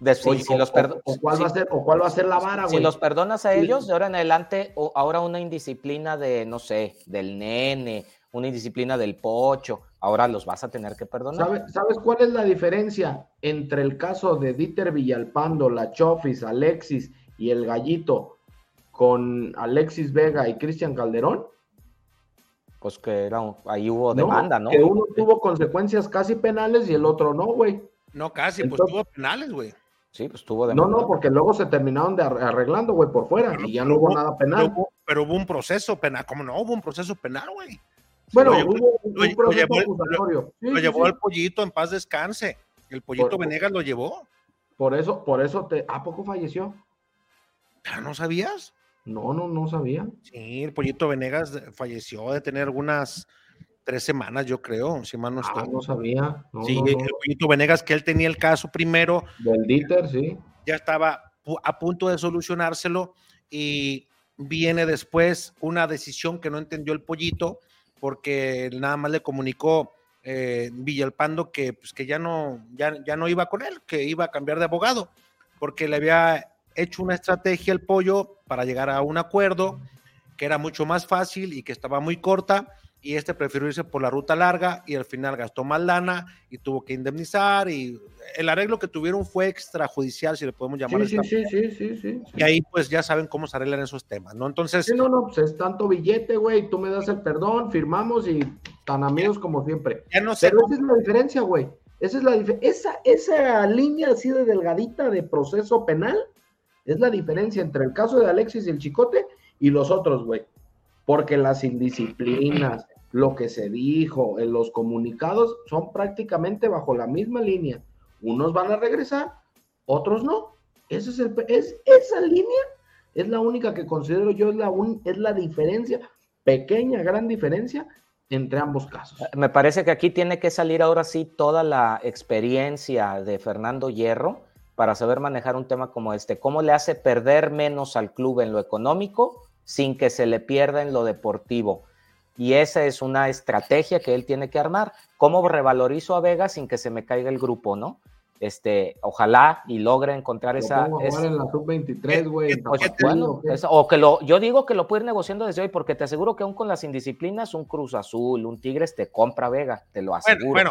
De- si, Oye, si o- los o- perdo- o cuál si- va a ser- o cuál va a ser la vara, Si güey. los perdonas a ellos, de ahora en adelante, o ahora una indisciplina de, no sé, del nene, una indisciplina del pocho, ahora los vas a tener que perdonar. ¿Sabe- ¿Sabes cuál es la diferencia entre el caso de Dieter Villalpando, la Chofis, Alexis y el Gallito con Alexis Vega y Cristian Calderón? Pues que era un- ahí hubo demanda, ¿no? Que uno tuvo consecuencias casi penales y el otro no, güey. No, casi, pues tuvo penales, güey. Sí, pues tuvo No, demanda. no, porque luego se terminaron de arre- arreglando, güey, por fuera y ya no hubo nada penal. Pero hubo, pero hubo un proceso penal. ¿Cómo no? Hubo un proceso penal, güey. Bueno, Lo llevó- hubo un lo proceso llevó acusatorio. Sí, Lo sí, llevó sí. el pollito en paz descanse. El pollito Por- Venegas lo llevó. Por eso, por eso te. ¿A poco falleció? ¿Ah, ¿No sabías? No, no, no sabía. Sí, el pollito Venegas de- falleció de tener algunas tres semanas, yo creo, si mal no Ah, estoy. no sabía. No, sí, no, el no. pollito Venegas, que él tenía el caso primero, Del Dieter, sí. ya estaba a punto de solucionárselo y viene después una decisión que no entendió el pollito porque nada más le comunicó eh, Villalpando que, pues, que ya, no, ya, ya no iba con él, que iba a cambiar de abogado porque le había hecho una estrategia el pollo para llegar a un acuerdo que era mucho más fácil y que estaba muy corta y este prefirió irse por la ruta larga y al final gastó más lana y tuvo que indemnizar y el arreglo que tuvieron fue extrajudicial, si le podemos llamar. Sí, sí, sí, sí. Y ahí pues ya saben cómo se arreglan esos temas, ¿no? Entonces, Sí, no, no, pues es tanto billete, güey. Tú me das el perdón, firmamos y tan amigos como siempre. ya no sé Pero esa es la diferencia, güey. Esa es la esa, esa línea así de delgadita de proceso penal es la diferencia entre el caso de Alexis y el Chicote y los otros, güey. Porque las indisciplinas, lo que se dijo en los comunicados son prácticamente bajo la misma línea. Unos van a regresar, otros no. Ese es el, esa línea es la única que considero yo es la, un- es la diferencia, pequeña, gran diferencia entre ambos casos. Me parece que aquí tiene que salir ahora sí toda la experiencia de Fernando Hierro para saber manejar un tema como este. ¿Cómo le hace perder menos al club en lo económico sin que se le pierda en lo deportivo? Y esa es una estrategia que él tiene que armar. ¿Cómo revalorizo a Vega sin que se me caiga el grupo, no? Este, ojalá y logre encontrar Lo esa, jugar esa- en la sub-23, güey. en pues, bueno, ¿o que lo, yo digo que lo puede ir negociando desde hoy, porque te aseguro que aún con las indisciplinas, un Cruz Azul, un Tigres te compra Vega, te lo aseguro. Bueno, bueno,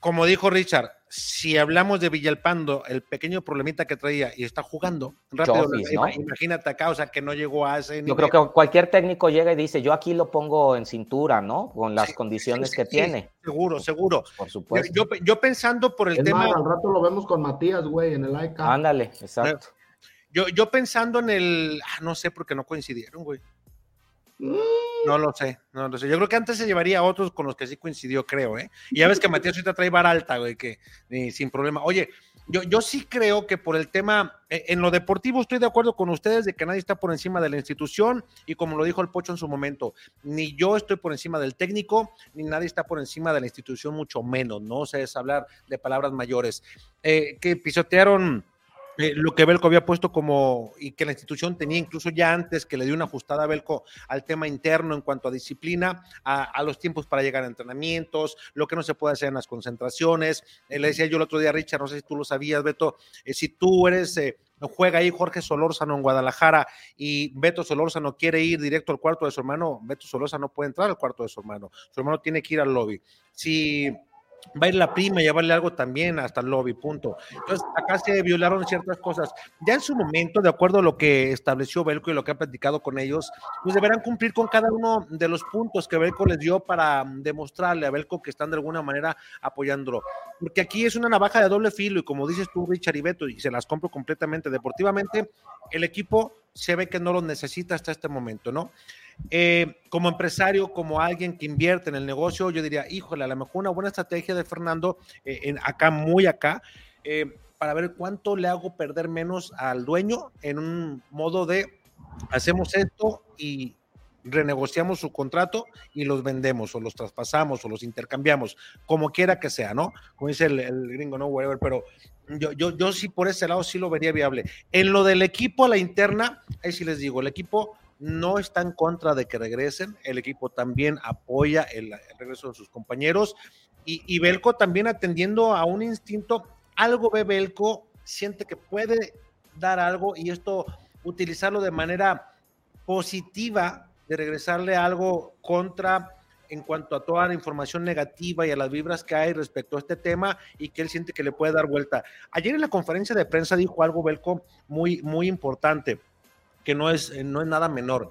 como dijo Richard, si hablamos de Villalpando, el pequeño problemita que traía y está jugando rápido, Chofis, ¿no? imagínate acá, o sea, que no llegó a ese Yo creo que cualquier técnico llega y dice, yo aquí lo pongo en cintura, ¿no? Con las condiciones sí, que sí, tiene. Seguro, seguro. Por supuesto. yo, yo pensando por el Es tema, más, al rato lo vemos con Matías, güey, en el AEK. Ándale, exacto. yo, yo pensando en el, ah, no sé, porque no coincidieron, güey. Mm, No lo sé, no lo sé. Yo creo que antes se llevaría a otros con los que sí coincidió, creo, ¿eh? Y ya ves que Matías ahorita trae bar alta, güey, que sin problema. Oye, yo, yo sí creo que por el tema, eh, en lo deportivo estoy de acuerdo con ustedes de que nadie está por encima de la institución y como lo dijo el Pocho en su momento, ni yo estoy por encima del técnico, ni nadie está por encima de la institución, mucho menos, ¿no? O sea, es hablar de palabras mayores. Eh, que pisotearon eh, lo que Belco había puesto como, y que la institución tenía incluso ya antes, que le dio una ajustada a Belco al tema interno en cuanto a disciplina, a, a los tiempos para llegar a entrenamientos, lo que no se puede hacer en las concentraciones. Eh, le decía yo el otro día a Richard, no sé si tú lo sabías, Beto, eh, si tú eres... eh, juega ahí Jorge Solórzano en Guadalajara y Beto Solórzano quiere ir directo al cuarto de su hermano, Beto Solórzano no puede entrar al cuarto de su hermano, su hermano tiene que ir al lobby. Si va a ir la prima y llevarle algo también hasta el lobby, punto. Entonces, acá se violaron ciertas cosas. Ya en su momento, de acuerdo a lo que estableció Belco y lo que ha platicado con ellos, pues deberán cumplir con cada uno de los puntos que Belco les dio para demostrarle a Belco que están de alguna manera apoyándolo. Porque aquí es una navaja de doble filo y como dices tú, Richard y Beto, y se las compro completamente deportivamente, el equipo se ve que no lo necesita hasta este momento, ¿no? Eh, como empresario, como alguien que invierte en el negocio, yo diría, híjole, a lo mejor una buena estrategia de Fernando, eh, en, acá, muy acá, eh, para ver cuánto le hago perder menos al dueño en un modo de hacemos esto y renegociamos su contrato y los vendemos o los traspasamos o los intercambiamos, como quiera que sea, ¿no? Como dice el, el gringo, no, whatever, pero yo, yo, yo sí por ese lado sí lo vería viable. En lo del equipo a la interna, ahí sí les digo, el equipo no está en contra de que regresen, el equipo también apoya el, regreso de sus compañeros y, Belco también atendiendo a un instinto, algo ve Belco, siente que puede dar algo y esto utilizarlo de manera positiva, de regresarle algo contra en cuanto a toda la información negativa y a las vibras que hay respecto a este tema y que él siente que le puede dar vuelta. Ayer en la conferencia de prensa dijo algo Belco muy, muy importante que no es, no es nada menor.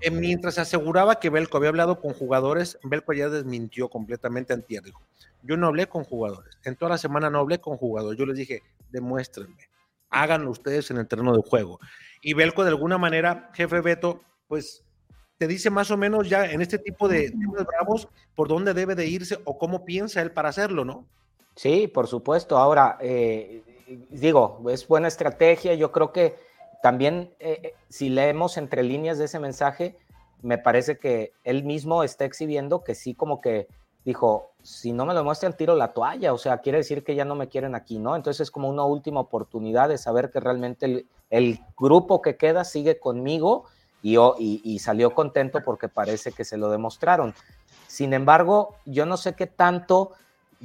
Eh, mientras se aseguraba que Belco había hablado con jugadores, Belco ya desmintió completamente a Dijo, yo no hablé con jugadores, en toda la semana no hablé con jugadores, yo les dije, demuéstrenme, háganlo ustedes en el terreno de juego. Y Belco de alguna manera, jefe Beto, pues te dice más o menos ya en este tipo de temas bravos por dónde debe de irse o cómo piensa él para hacerlo, ¿no? Sí, por supuesto. Ahora, eh, digo, es buena estrategia. Yo creo que también, eh, eh, si leemos entre líneas de ese mensaje, me parece que él mismo está exhibiendo que sí, como que dijo, si no me lo muestran, tiro la toalla, o sea, quiere decir que ya no me quieren aquí, ¿no? Entonces es como una última oportunidad de saber que realmente el, grupo que queda sigue conmigo y, y, salió contento porque parece que se lo demostraron. Sin embargo, yo no sé qué tanto,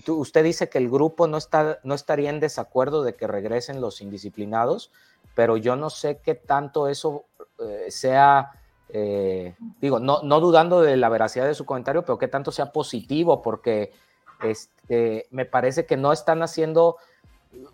usted dice que el grupo no, está, no estaría en desacuerdo de que regresen los indisciplinados, pero yo no sé qué tanto eso eh, sea, eh, digo, no, no dudando de la veracidad de su comentario, pero qué tanto sea positivo, porque este, me parece que no están haciendo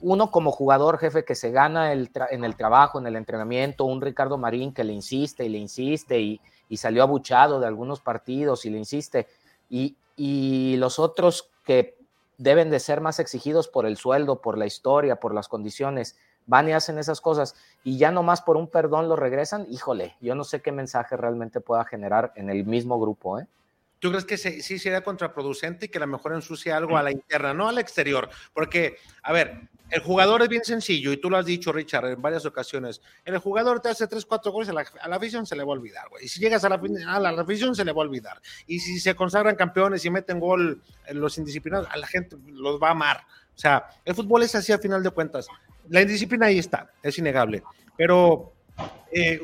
uno como jugador jefe que se gana el en el trabajo, en el entrenamiento, un Ricardo Marín que le insiste y le insiste y, y salió abuchado de algunos partidos y le insiste, y, y los otros que deben de ser más exigidos por el sueldo, por la historia, por las condiciones, van y hacen esas cosas y ya nomás por un perdón lo regresan, híjole, yo no sé qué mensaje realmente pueda generar en el mismo grupo, ¿eh? ¿Tú crees que sí sería contraproducente y que a lo mejor ensucia algo a la interna, no al exterior? Porque, a ver, el jugador es bien sencillo y tú lo has dicho, Richard, en varias ocasiones. El jugador te hace 3, 4 goles, a la, afición se le va a olvidar, güey. Y si llegas a la, a la, afición se le va a olvidar. Y si se consagran campeones y meten gol en los indisciplinados, a la gente los va a amar. O sea, el fútbol es así a final de cuentas la indisciplina ahí está, es innegable. Pero, eh,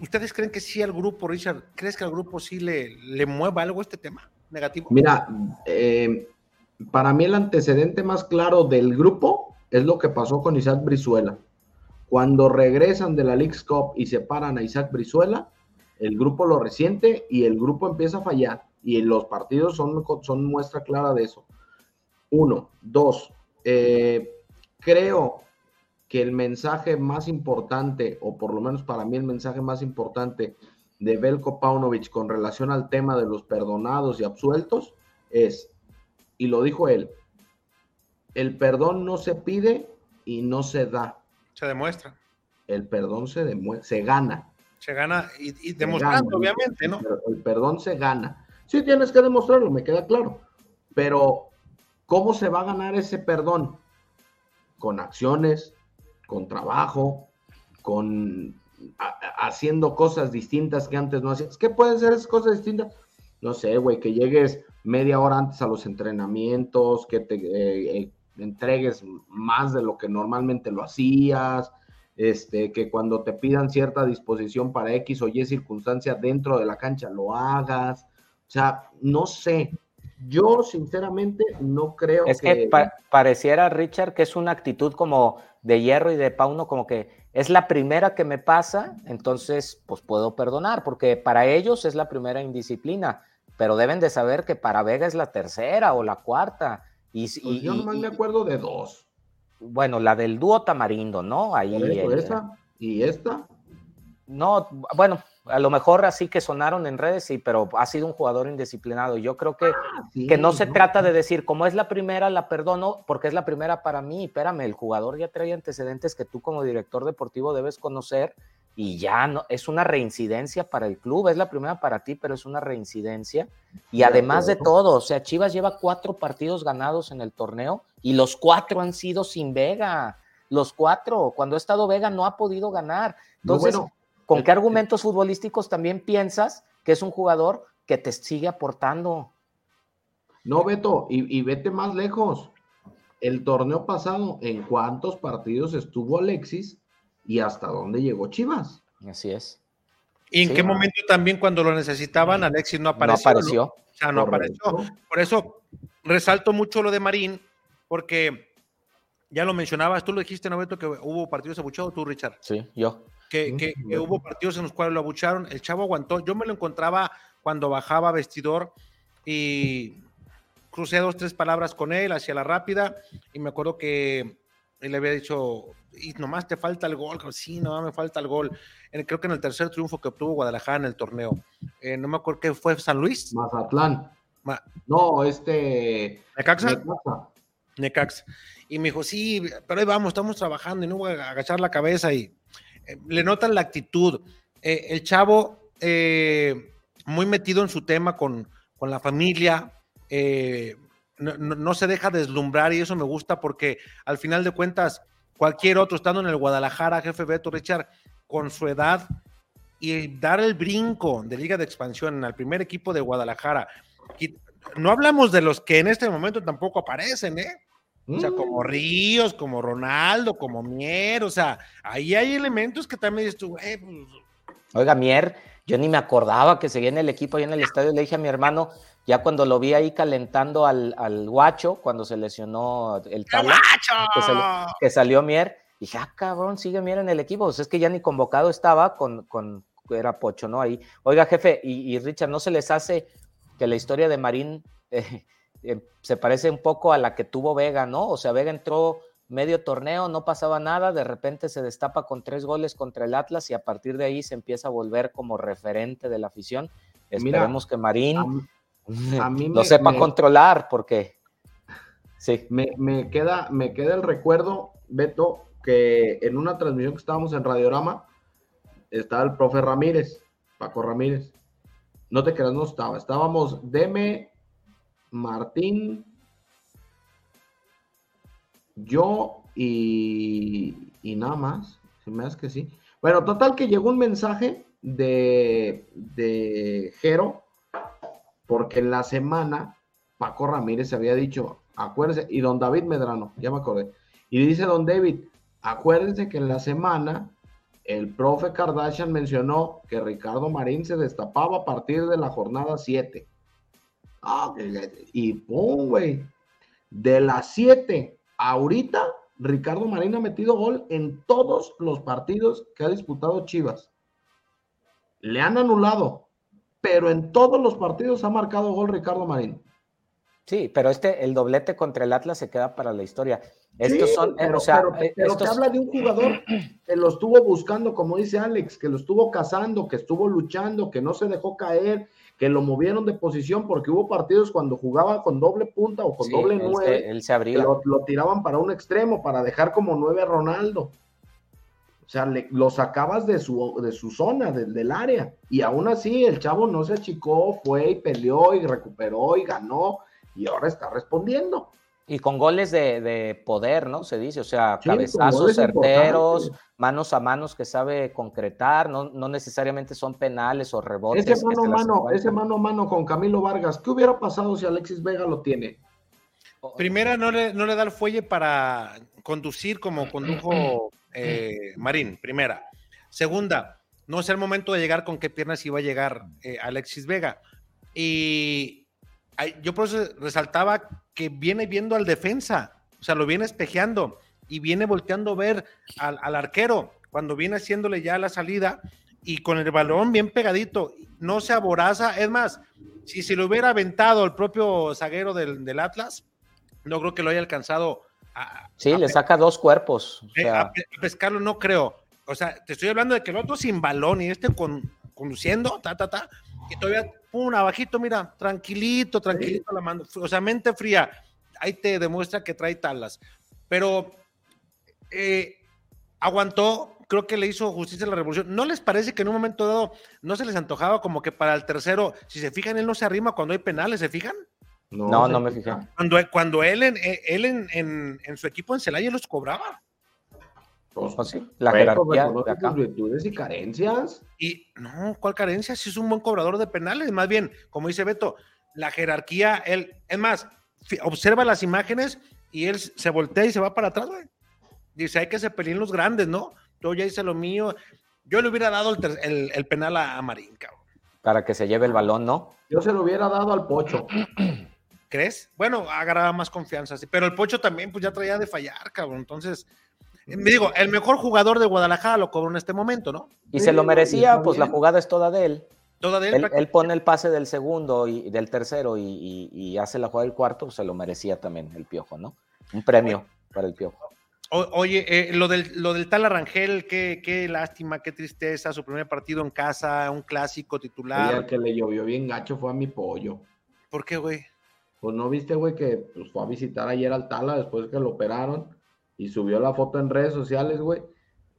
¿ustedes creen que sí al grupo, Richard, crees que al grupo sí le, le mueva algo este tema negativo? Mira, eh, para mí el antecedente más claro del grupo es lo que pasó con Isaac Brizuela. Cuando regresan de la League's Cup y separan a Isaac Brizuela, el grupo lo resiente y el grupo empieza a fallar. Y los partidos son, son muestra clara de eso. Uno. Dos. Eh, creo que el mensaje más importante, o por lo menos para mí el mensaje más importante de Belko Paunovic con relación al tema de los perdonados y absueltos es, y lo dijo él, el perdón no se pide y no se da. Se demuestra. El perdón se demuestra, se gana. Se gana y, demostrando, obviamente, ¿no? El perdón se gana. Sí, tienes que demostrarlo, me queda claro. Pero, ¿cómo se va a ganar ese perdón? Con acciones, con trabajo, con haciendo cosas distintas que antes no hacías. ¿Qué pueden ser esas cosas distintas? No sé, güey, que llegues media hora antes a los entrenamientos, que te eh, eh, entregues más de lo que normalmente lo hacías, este, que cuando te pidan cierta disposición para X o Y circunstancia dentro de la cancha lo hagas. O sea, no sé, yo, sinceramente, no creo es que... pareciera, Richard, que es una actitud como de hierro y de pauno, como que es la primera que me pasa, entonces, pues puedo perdonar, porque para ellos es la primera indisciplina, pero deben de saber que para Vega es la tercera o la cuarta, Y, Pues y- yo y- nomás me acuerdo de dos. bueno, la del dúo Tamarindo, ¿no? Ahí. Eso, el- esa y esta. No, bueno, a lo mejor así que sonaron en redes, sí, pero ha sido un jugador indisciplinado. Yo creo que, sí, que no se trata de decir, como es la primera, la perdono, porque es la primera para mí. Espérame, el jugador ya trae antecedentes que tú como director deportivo debes conocer y ya no, es una reincidencia para el club, es la primera para ti, pero es una reincidencia. Y De además de todo, o sea, Chivas lleva cuatro partidos ganados en el torneo y los cuatro han sido sin Vega. Los cuatro, cuando ha estado Vega no ha podido ganar. No, Entonces, bueno, ¿con qué argumentos futbolísticos también piensas que es un jugador que te sigue aportando? No, Beto, y, y vete más lejos. El torneo pasado, ¿en cuántos partidos estuvo Alexis y hasta dónde llegó Chivas? Así es. ¿Y en Sí, qué no. momento también cuando lo necesitaban, Alexis no apareció? no apareció. O sea, no Correcto. apareció. Por eso resalto mucho lo de Marín, porque ya lo mencionabas, tú lo dijiste, ¿no, Beto, que hubo partidos abuchados, tú, Richard? Sí, yo. Que, que- que hubo partidos en los cuales lo abucharon, el chavo aguantó, yo me lo encontraba cuando bajaba vestidor y crucé dos, tres palabras con él hacia la rápida y me acuerdo que él le había dicho, y nomás te falta el gol, sí, nomás me falta el gol, En- creo que en el tercer triunfo que obtuvo Guadalajara en el torneo, Eh, no me acuerdo qué fue, San Luis, Mazatlán. Ma- No, este. Necaxa. Necaxa. Necax. Y me dijo, sí, pero ahí vamos, estamos trabajando y no voy a agachar la cabeza y le notan la actitud. Eh, el chavo, eh, muy metido en su tema con, con la familia, eh, no, se deja deslumbrar y eso me gusta porque al final de cuentas, cualquier otro estando en el Guadalajara, jefe Beto Richard, con su edad y dar el brinco de Liga de Expansión al primer equipo de Guadalajara. No hablamos de los que en este momento tampoco aparecen, ¿eh? O sea, como Ríos, como Ronaldo, como Mier, o sea, ahí hay elementos que también dices tú, güey, pues, Oiga, Mier, yo ni me acordaba que seguía en el equipo ahí en el estadio. Le dije a mi hermano, ya cuando lo vi ahí calentando al, al guacho, cuando se lesionó el tala, que, salió, que salió Mier, dije, ah, cabrón, sigue Mier en el equipo. Pues es que ya ni convocado estaba con, con era Pocho, ¿no? Ahí. Oiga, jefe, y, y Richard, ¿no se les hace que la historia de Marín eh, eh, se parece un poco a la que tuvo Vega, ¿no? O sea, Vega entró medio torneo, no pasaba nada, de repente se destapa con tres goles contra el Atlas y a partir de ahí se empieza a volver como referente de la afición. Mira, Esperemos que Marín a mí lo me- sepa me- controlar, porque sí. Me, me queda, me queda el recuerdo, Beto, que en una transmisión que estábamos en Radiorama, estaba el profe Ramírez, Paco Ramírez. No te creas, no estaba. Estábamos Deme, Martín, yo y, y nada más. Se me hace que sí. Bueno, total que llegó un mensaje de, de Jero, porque en la semana Paco Ramírez había dicho, acuérdense, y don David Medrano, ya me acordé, y dice don David, acuérdense que en la semana el profe Kardashian mencionó que Ricardo Marín se destapaba a partir de la jornada 7. Y pum, güey. De las 7 ahorita, Ricardo Marín ha metido gol en todos los partidos que ha disputado Chivas. Le han anulado, pero en todos los partidos ha marcado gol Ricardo Marín. Sí, pero este, el doblete contra el Atlas se queda para la historia. Estos Sí, son, eh, pero, o sea, pero- eh, pero estos- te habla de un jugador que lo estuvo buscando, como dice Alex, que lo estuvo cazando, que estuvo luchando, que no se dejó caer, que lo movieron de posición porque hubo partidos cuando jugaba con doble punta o con Sí, doble nueve, él se abría. lo, lo tiraban para un extremo, para dejar como nueve a Ronaldo. O sea, le- lo sacabas de su, de su zona, del área. Y aún así, el chavo no se achicó, fue y peleó y recuperó y ganó. Y ahora está respondiendo. Y con goles de, de poder, ¿no? Se dice, o sea, Sí, cabezazos certeros, manos a manos que sabe concretar, no, no necesariamente son penales o rebotes. Ese mano a mano, ese mano a mano con Camilo Vargas, ¿qué hubiera pasado si Alexis Vega lo tiene? primera no le, no le da el fuelle para conducir como condujo eh, Marín, primera. Segunda, no es el momento de llegar con qué piernas iba a llegar eh, Alexis Vega. Y yo por eso resaltaba que viene viendo al defensa, o sea, lo viene espejeando y viene volteando a ver al, al arquero cuando viene haciéndole ya la salida y con el balón bien pegadito, no se aboraza. Es más, si se lo hubiera aventado el propio zaguero del, del Atlas, no creo que lo haya alcanzado. A, sí, le saca dos cuerpos. O sea, a, pescarlo no creo. O sea, te estoy hablando de que el otro sin balón y este con, conduciendo, ta, ta, ta, y todavía, pum, abajito, mira, tranquilito, tranquilito la mando. O sea, mente fría. Ahí te demuestra que trae talas. Pero eh, aguantó, creo que le hizo justicia a la revolución. ¿No les parece que en un momento dado no se les antojaba como que para el tercero, si se fijan, él no se arrima cuando hay penales, ¿se fijan? No, no, me fijé. Cuando, cuando él, en, eh, él en, en, en su equipo en Celaya los cobraba. Pues, pues la jerarquía de acá. virtudes y carencias. Y no, ¿cuál carencia? Si es un buen cobrador de penales, más bien, como dice Beto, la jerarquía, él, es más, observa las imágenes y él se voltea y se va para atrás, güey. Dice, hay que se peleen los grandes, ¿no? Yo ya hice lo mío. Yo le hubiera dado el, el, el penal a, Marín, cabrón. Para que se lleve el balón, ¿no? Yo se lo hubiera dado al Pocho. ¿Crees? Bueno, agarraba más confianza, sí. Pero el Pocho también, pues ya traía de fallar, cabrón. Entonces, me digo, el mejor jugador de Guadalajara lo cobró en este momento, ¿no? Y se lo merecía, pues la jugada es toda de él. Toda de él. Él, pone el pase del segundo y del tercero y, hace la jugada del cuarto, pues se lo merecía también el Piojo, ¿no? Un premio para el Piojo. oye, eh, lo, del, lo del tal Arrangel, qué, qué lástima, qué tristeza, su primer partido en casa, un clásico titular. El que le llovió bien gacho fue a mi pollo. ¿Por qué, güey? Pues no viste, güey, que pues, fue a visitar ayer al Tala después que lo operaron y subió la foto en redes sociales, güey.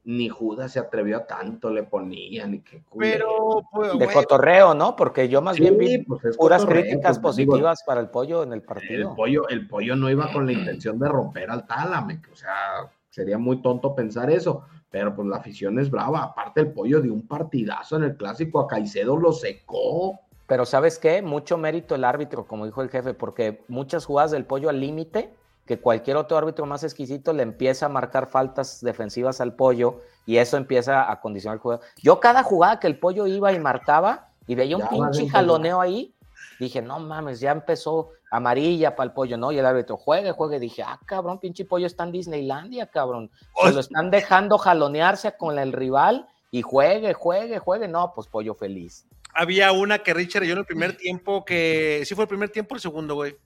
Ni Judas se atrevió a tanto, le ponía, ni qué Pero, pues, De cotorreo, ¿no? Porque yo más bien vi pues, puras críticas pues, positivas para el pollo en el partido. El pollo, el pollo no iba con la intención de romper al Tálame, o sea, sería muy tonto pensar eso, pero pues la afición es brava. Aparte, el pollo dio un partidazo en el clásico, a Caicedo lo secó. Pero ¿sabes qué? Mucho mérito el árbitro, como dijo el jefe, porque muchas jugadas del pollo al límite que cualquier otro árbitro más exquisito le empieza a marcar faltas defensivas al pollo y eso empieza a condicionar el juego. Yo cada jugada que el pollo iba y marcaba y veía un pinche jaloneo ahí, dije, no mames, ya empezó amarilla para el pollo, ¿no? Y el árbitro, juegue, juegue. Dije, ah, cabrón, pinche pollo está en Disneylandia, cabrón. Se lo están dejando jalonearse con el rival y juegue, juegue, juegue. No, pues pollo feliz. Había una que Richard yo en el primer tiempo, que sí fue el primer tiempo o el segundo, güey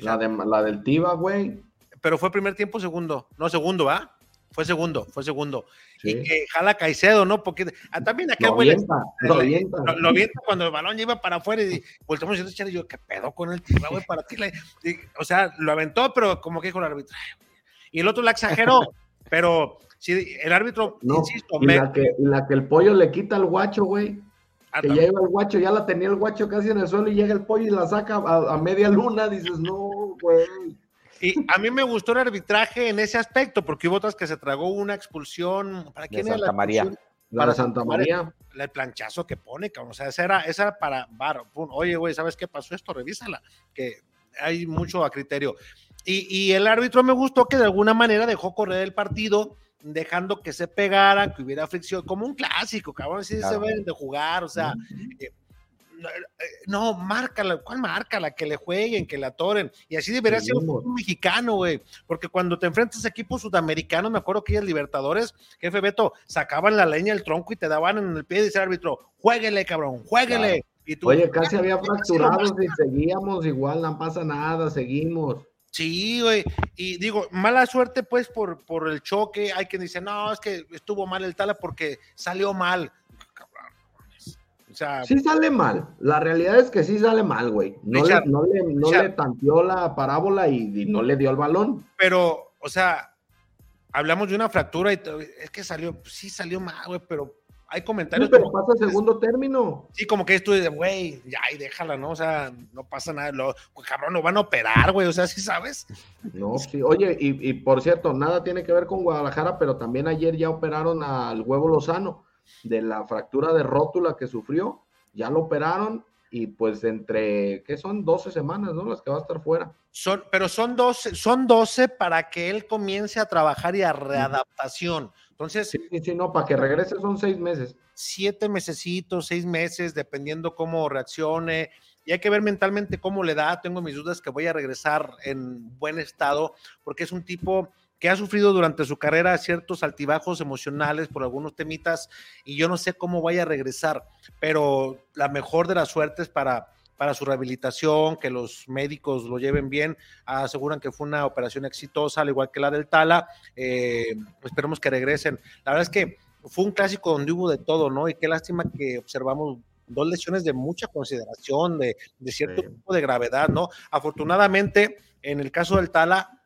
la, de, la del Tiva, güey. Pero fue primer tiempo segundo. No, segundo, ¿va? Fue segundo, fue segundo. Y que jala Caicedo, ¿no? Porque ah, también aquel lo güey. lo, avienta. Lo, avienta cuando el balón iba para afuera y volteamos y yo, ¿qué pedo con el Tiva, güey? Para ti. o sea, lo aventó, pero como que dijo el árbitro. Y el otro la exageró, pero sí, el árbitro, insisto. Y, la que, y la que el pollo le quita al guacho, güey. Ah, que ya iba el guacho, ya la tenía el guacho casi en el suelo y llega el pollo y la saca a, media luna, dices, no, güey. Y a mí me gustó el arbitraje en ese aspecto, porque hubo otras que se tragó una expulsión. ¿Para quién Santa María. para Santa María. El planchazo que pone, O sea, esa era, esa era para Bar. Oye, güey, ¿sabes qué pasó esto? Revísala. Que hay mucho a criterio. Y, y el árbitro me gustó que de alguna manera dejó correr el partido dejando que se pegaran, que hubiera fricción, como un clásico, cabrón, así se ven de jugar, o sea, eh, no, márcala, ¿cuál márcala? Que le jueguen, que la atoren, y así debería ser un mexicano, güey, porque cuando te enfrentas a equipos sudamericanos, me acuerdo que ellos Libertadores, jefe Beto, sacaban la leña del tronco y te daban en el pie y dice árbitro, jueguele, cabrón, jueguele. Y tú, Oye, casi había fracturados y seguíamos igual, no pasa nada, seguimos. Sí, güey. Y digo, mala suerte, pues, por, por el choque. Hay quien dice, no, es que estuvo mal el Tala porque salió mal. O sea, sí sale mal. La realidad es que sí sale mal, güey. No, le, no, le, tanteó la parábola y, no le dio el balón. Pero, o sea, hablamos de una fractura y es que salió, sí salió mal, güey, pero hay comentarios. pero pasa segundo término. Sí, como que esto de, güey, ya, y déjala, ¿no? O sea, no pasa nada. Lo, pues, cabrón, no van a operar, güey, o sea, sí sabes. No, sí, oye, y, por cierto, nada tiene que ver con Guadalajara, pero también ayer ya operaron al huevo Lozano de la fractura de rótula que sufrió. Ya lo operaron y pues entre, ¿qué son? 12 semanas, ¿no? Las que va a estar fuera. Son, pero son 12, son 12 para que él comience a trabajar y a readaptación. Entonces. Sí, sí, no, para que regrese son seis meses. Siete mesecitos, seis meses, dependiendo cómo reaccione. Y hay que ver mentalmente cómo le da. Tengo mis dudas que voy a regresar en buen estado, porque es un tipo que ha sufrido durante su carrera ciertos altibajos emocionales por algunos temitas y yo no sé cómo vaya a regresar, pero la mejor de las suertes para para su rehabilitación, que los médicos lo lleven bien, aseguran que fue una operación exitosa, al igual que la del Tala, eh, esperemos que regresen. La verdad es que fue un clásico donde hubo de todo, ¿no? Y qué lástima que observamos dos lesiones de mucha consideración, de, de cierto tipo de gravedad, ¿no? Afortunadamente, en el caso del Tala,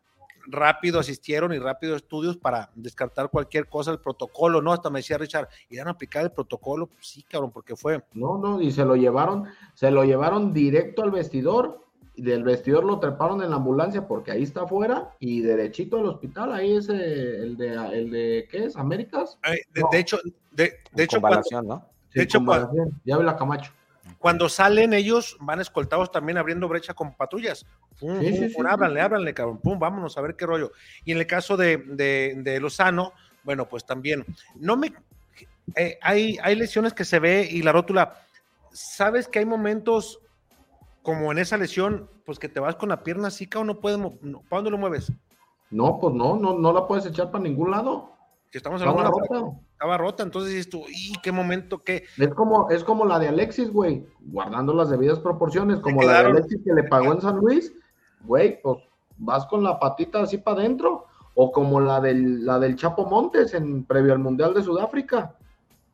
rápido asistieron y rápido estudios para descartar cualquier cosa, el protocolo, ¿no? Hasta me decía Richard, ¿irán a aplicar el protocolo? Pues sí, cabrón, porque fue. No, no, y se lo llevaron, se lo llevaron directo al vestidor, y del vestidor lo treparon en la ambulancia porque ahí está afuera, y derechito al hospital, ahí es eh, el de, el de, ¿qué es? ¿Américas? de, de, hecho, de, de hecho, cuando, ¿no? de hecho, cuando, ya ve la Camacho. Cuando salen ellos van escoltados también abriendo brecha con patrullas. Pum, Sí, pum, sí, pum, sí. háblanle, háblanle, cabrón. Pum, vámonos a ver qué rollo. Y en el caso de, de, de Lozano, bueno, pues también. No me. eh, hay, hay lesiones que se ve y la rótula. Sabes que hay momentos como en esa lesión, pues que te vas con la pierna así, cabrón, no puedes. no, ¿Para dónde lo mueves? No, pues no, no, no la puedes echar para ningún lado. Que estamos Estaba hablando de una- rota. Estaba rota, entonces dices tú, ¿y qué momento qué? Es como, es como la de Alexis, güey, guardando las debidas proporciones, como la de Alexis que le pagó en San Luis, güey, pues vas con la patita así para adentro, o como la del, la del Chapo Montes en previo al Mundial de Sudáfrica,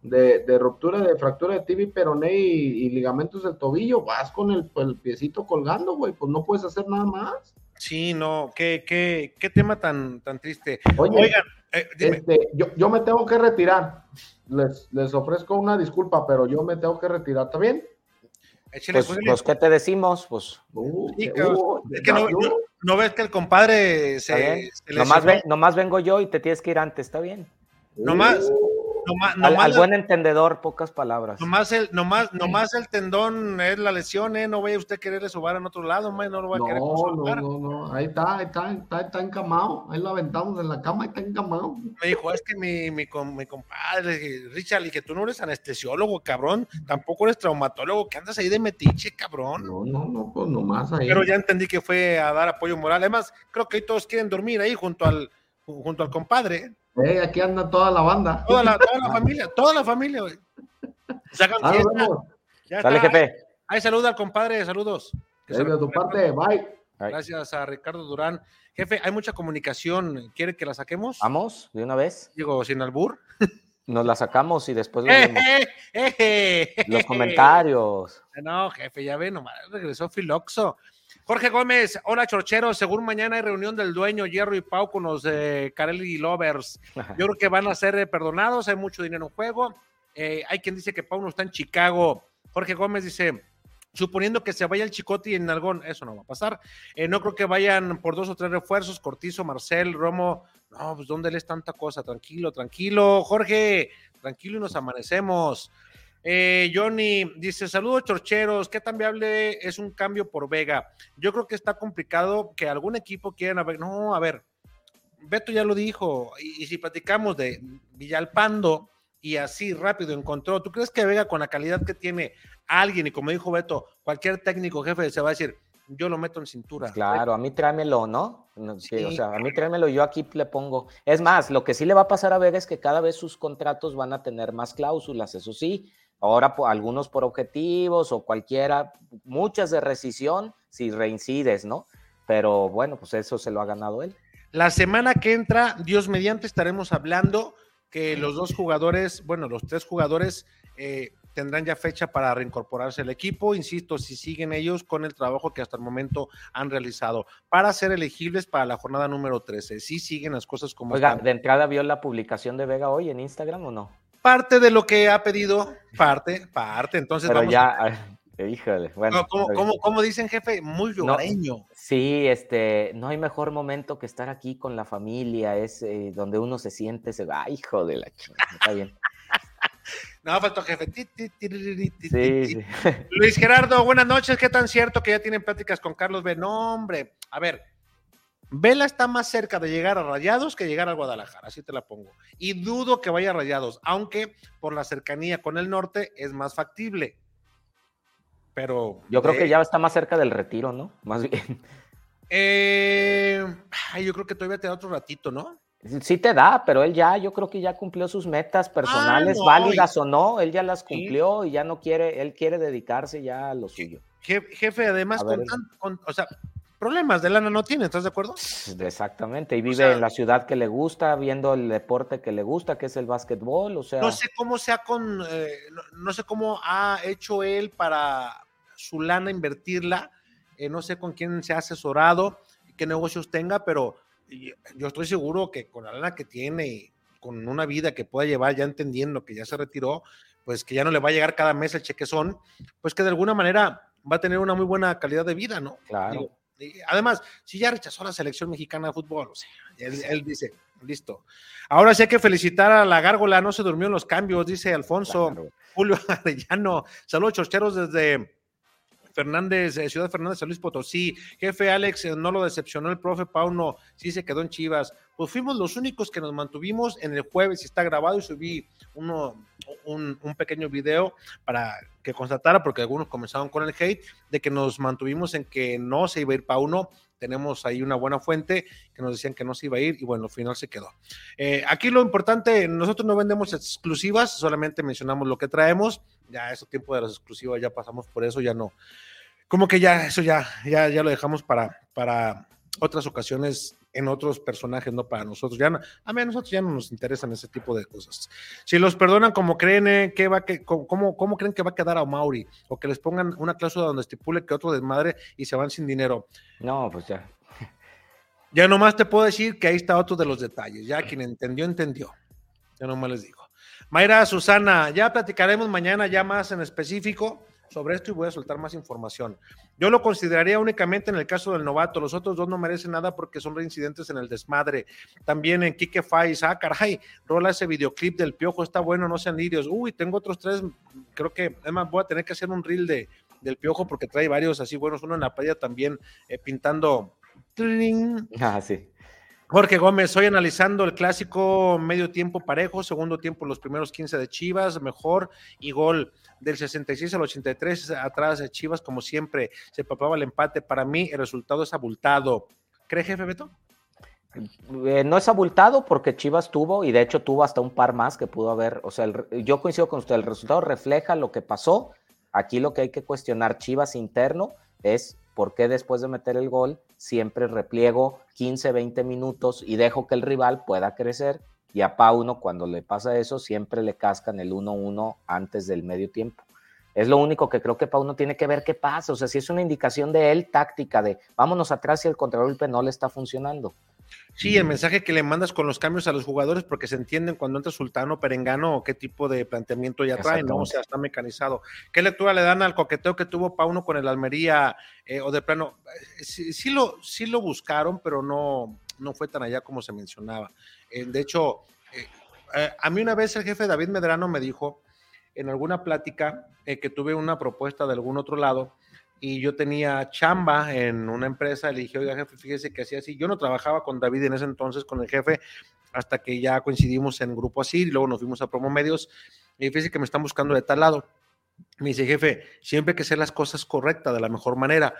de, de ruptura de fractura de tibia y peroné y, y ligamentos del tobillo, vas con el, el piecito colgando, güey, pues no puedes hacer nada más. Sí, no, qué, qué, qué tema tan, tan triste. Oye, Oigan, eh, dime. Este, yo, yo me tengo que retirar. Les, les ofrezco una disculpa, pero yo me tengo que retirar. ¿Está bien? Échale, Pues, pues, pues, ¿qué te decimos? Pues, Sí, que- cabrón. uh, es que no, yo- no- no ves que el compadre se, se nomás, ven- nomás vengo yo y te tienes que ir antes, ¿está bien? Nomás, Uh, nomás, Al, nomás, al buen entendedor, pocas palabras. nomás el, nomás, nomás el tendón es la lesión, ¿eh? No vaya usted a quererle sobar en otro lado, man, no lo va a querer No, no, sobar. no, no. Ahí está, ahí está, está, está encamado. Ahí lo aventamos en la cama, ahí está encamado. Me dijo, es que mi, mi, mi compadre, Richard, y que tú no eres anestesiólogo, cabrón, tampoco eres traumatólogo, que andas ahí de metiche, cabrón. No, no, no, pues nomás ahí. Pero ya entendí que fue a dar apoyo moral. Además, creo que hoy todos quieren dormir ahí junto al, junto al compadre. Eh, aquí anda toda la banda. Toda la, toda la familia, toda la familia, güey. Sacan Ah. Ya Sale, está. jefe. Ahí saluda al compadre, saludos. Que Eh, de tu parte, bye. Gracias a Ricardo Durán. Jefe, hay mucha comunicación. ¿Quiere que la saquemos? Vamos, de una vez. Digo, sin albur. Nos la sacamos y después lo ¡Eh, vemos. eh, eh, eh! Los comentarios. No, jefe, ya ve, nomás regresó Filoxo. Jorge Gómez, hola Chorchero, según mañana hay reunión del dueño Hierro y Pau con los eh, Carelli Lovers. Yo creo que van a ser eh, perdonados, hay mucho dinero en juego. Eh, hay quien dice que Pau no está en Chicago. Jorge Gómez dice, suponiendo que se vaya el Chicote y el Nalgón, eso no va a pasar. Eh, no creo que vayan por dos o tres refuerzos, Cortizo, Marcel, Romo. No, pues ¿dónde lees tanta cosa? Tranquilo, tranquilo. Jorge, tranquilo y nos amanecemos. Eh, Johnny dice: Saludos, chorcheros. ¿Qué tan viable es un cambio por Vega? Yo creo que está complicado que algún equipo quiera. No, a ver, Beto ya lo dijo. Y, y si platicamos de Villalpando y así rápido encontró, ¿tú crees que Vega, con la calidad que tiene alguien, y como dijo Beto, cualquier técnico jefe se va a decir: Yo lo meto en cintura? Claro, a mí tráemelo, ¿no? No, sí, Sí, o sea, a mí tráemelo, yo aquí le pongo. Es más, lo que sí le va a pasar a Vega es que cada vez sus contratos van a tener más cláusulas, eso sí. Ahora algunos por objetivos o cualquiera, muchas de rescisión si reincides, ¿no? Pero bueno, pues eso se lo ha ganado él. La semana que entra, Dios mediante, estaremos hablando que los dos jugadores, bueno, los tres jugadores eh, tendrán ya fecha para reincorporarse al equipo. Insisto, si siguen ellos con el trabajo que hasta el momento han realizado para ser elegibles para la jornada número 13. Si siguen las cosas como Oiga, están. de entrada vio la publicación de Vega hoy en Instagram o no? Parte de lo que ha pedido, parte, parte. Entonces Pero vamos ya, a... híjole, bueno. No, ¿Cómo, dicen, jefe? Muy No, lugareño. sí, este, no hay mejor momento que estar aquí con la familia, es eh, donde uno se siente, se va, hijo de la chingada, está bien. No, faltó jefe. Sí, sí. Luis Gerardo, buenas noches. ¿Qué tan cierto que ya tienen pláticas con Carlos B? No, hombre. A ver, Vela está más cerca de llegar a Rayados que llegar a Guadalajara, así te la pongo. Y dudo que vaya a Rayados, aunque por la cercanía con el norte es más factible. Pero. Yo creo eh, que ya está más cerca del retiro, ¿no? Más bien. eh, ay, yo creo que todavía te da otro ratito, ¿no? Sí te da, pero él ya, yo creo que ya cumplió sus metas personales, no, válidas o no, él ya las Sí. cumplió y ya no quiere, él quiere dedicarse ya a lo suyo. jefe, además, con, con, o sea, problemas de lana no tiene, ¿estás de acuerdo? Exactamente, y vive en la ciudad que le gusta, viendo el deporte que le gusta, que es el básquetbol, o sea... No sé cómo sea con, eh, no, sé cómo ha hecho él para su lana invertirla, eh, no sé con quién se ha asesorado, qué negocios tenga, pero yo estoy seguro que con la lana que tiene y con una vida que pueda llevar, ya entendiendo que ya se retiró, pues que ya no le va a llegar cada mes el chequezón, pues que de alguna manera va a tener una muy buena calidad de vida, ¿no? Claro. Además, si ya rechazó la selección mexicana de fútbol, o sea, él, dice, listo. Ahora sí hay que felicitar a la gárgola, no se durmió en los cambios, dice Alfonso. Julio Arellano, saludos chocheros desde Fernández, eh, Ciudad Fernández, San Luis Potosí. Jefe Alex, eh, no lo decepcionó el profe Pauno, sí se quedó en Chivas. Pues fuimos los únicos que nos mantuvimos en el jueves, está grabado y subí uno, un, pequeño video para que constatara, porque algunos comenzaron con el hate, de que nos mantuvimos en que no se iba a ir Pauno, tenemos ahí una buena fuente que nos decían que no se iba a ir y bueno, al final se quedó. Eh, aquí lo importante, nosotros no vendemos exclusivas, solamente mencionamos lo que traemos, ya es tiempo de las exclusivas, ya pasamos por eso, ya no. Como que ya, eso ya, ya, ya lo dejamos para, para otras ocasiones en otros personajes, no para nosotros. Ya a mí a nosotros ya no nos interesan ese tipo de cosas. Si los perdonan como creen eh, que va que, cómo, cómo creen que va a quedar a Mauri, o que les pongan una cláusula donde estipule que otro desmadre y se van sin dinero. No, pues ya. Ya nomás te puedo decir que ahí está otro de los detalles. Ya quien entendió, entendió. Ya nomás les digo. Mayra, Susana, ya platicaremos mañana ya más en específico sobre esto y voy a soltar más información. Yo lo consideraría únicamente en el caso del novato, los otros dos no merecen nada porque son reincidentes en el desmadre. También en Kike Fais, ah, caray, rola ese videoclip del piojo, está bueno, no sean lirios. Uy, tengo otros tres, creo que, además voy a tener que hacer un reel de, del piojo porque trae varios así buenos, uno en la playa también eh, pintando. Ah, sí. Jorge Gómez, hoy analizando el clásico medio tiempo parejo, segundo tiempo los primeros 15 de Chivas, mejor y gol del 66 al 83 atrás de Chivas, como siempre, se papaba el empate. Para mí el resultado es abultado. ¿Cree, jefe Beto? Eh, no es abultado porque Chivas tuvo, y de hecho tuvo hasta un par más que pudo haber, o sea, yo coincido con usted, el resultado refleja lo que pasó. Aquí lo que hay que cuestionar Chivas interno es por qué después de meter el gol siempre repliego 15, 20 minutos y dejo que el rival pueda crecer. Y a Pauno, cuando le pasa eso, siempre le cascan el 1-1 antes del medio tiempo. Es lo único que creo que Pauno tiene que ver qué pasa. O sea, si es una indicación de él táctica de vámonos atrás y el contragolpe no le está funcionando. Sí, el mensaje que le mandas con los cambios a los jugadores, porque se entienden cuando entra Sultano, Perengano o qué tipo de planteamiento ya trae, ¿no? O sea, está mecanizado. ¿Qué lectura le dan al coqueteo que tuvo Pauno con el Almería eh, o de plano? Eh, sí, lo, sí lo buscaron, pero no, no fue tan allá como se mencionaba. Eh, de hecho, a mí una vez el jefe David Medrano me dijo en alguna plática que tuve una propuesta de algún otro lado y yo tenía chamba en una empresa, le dije, oiga, jefe, fíjese que hacía así. Yo no trabajaba con David en ese entonces, con el jefe, hasta que ya coincidimos en grupo así, y luego nos fuimos a Promo Medios, y fíjese que me están buscando de tal lado. Me dice, jefe, siempre hay que hacer las cosas correctas, de la mejor manera.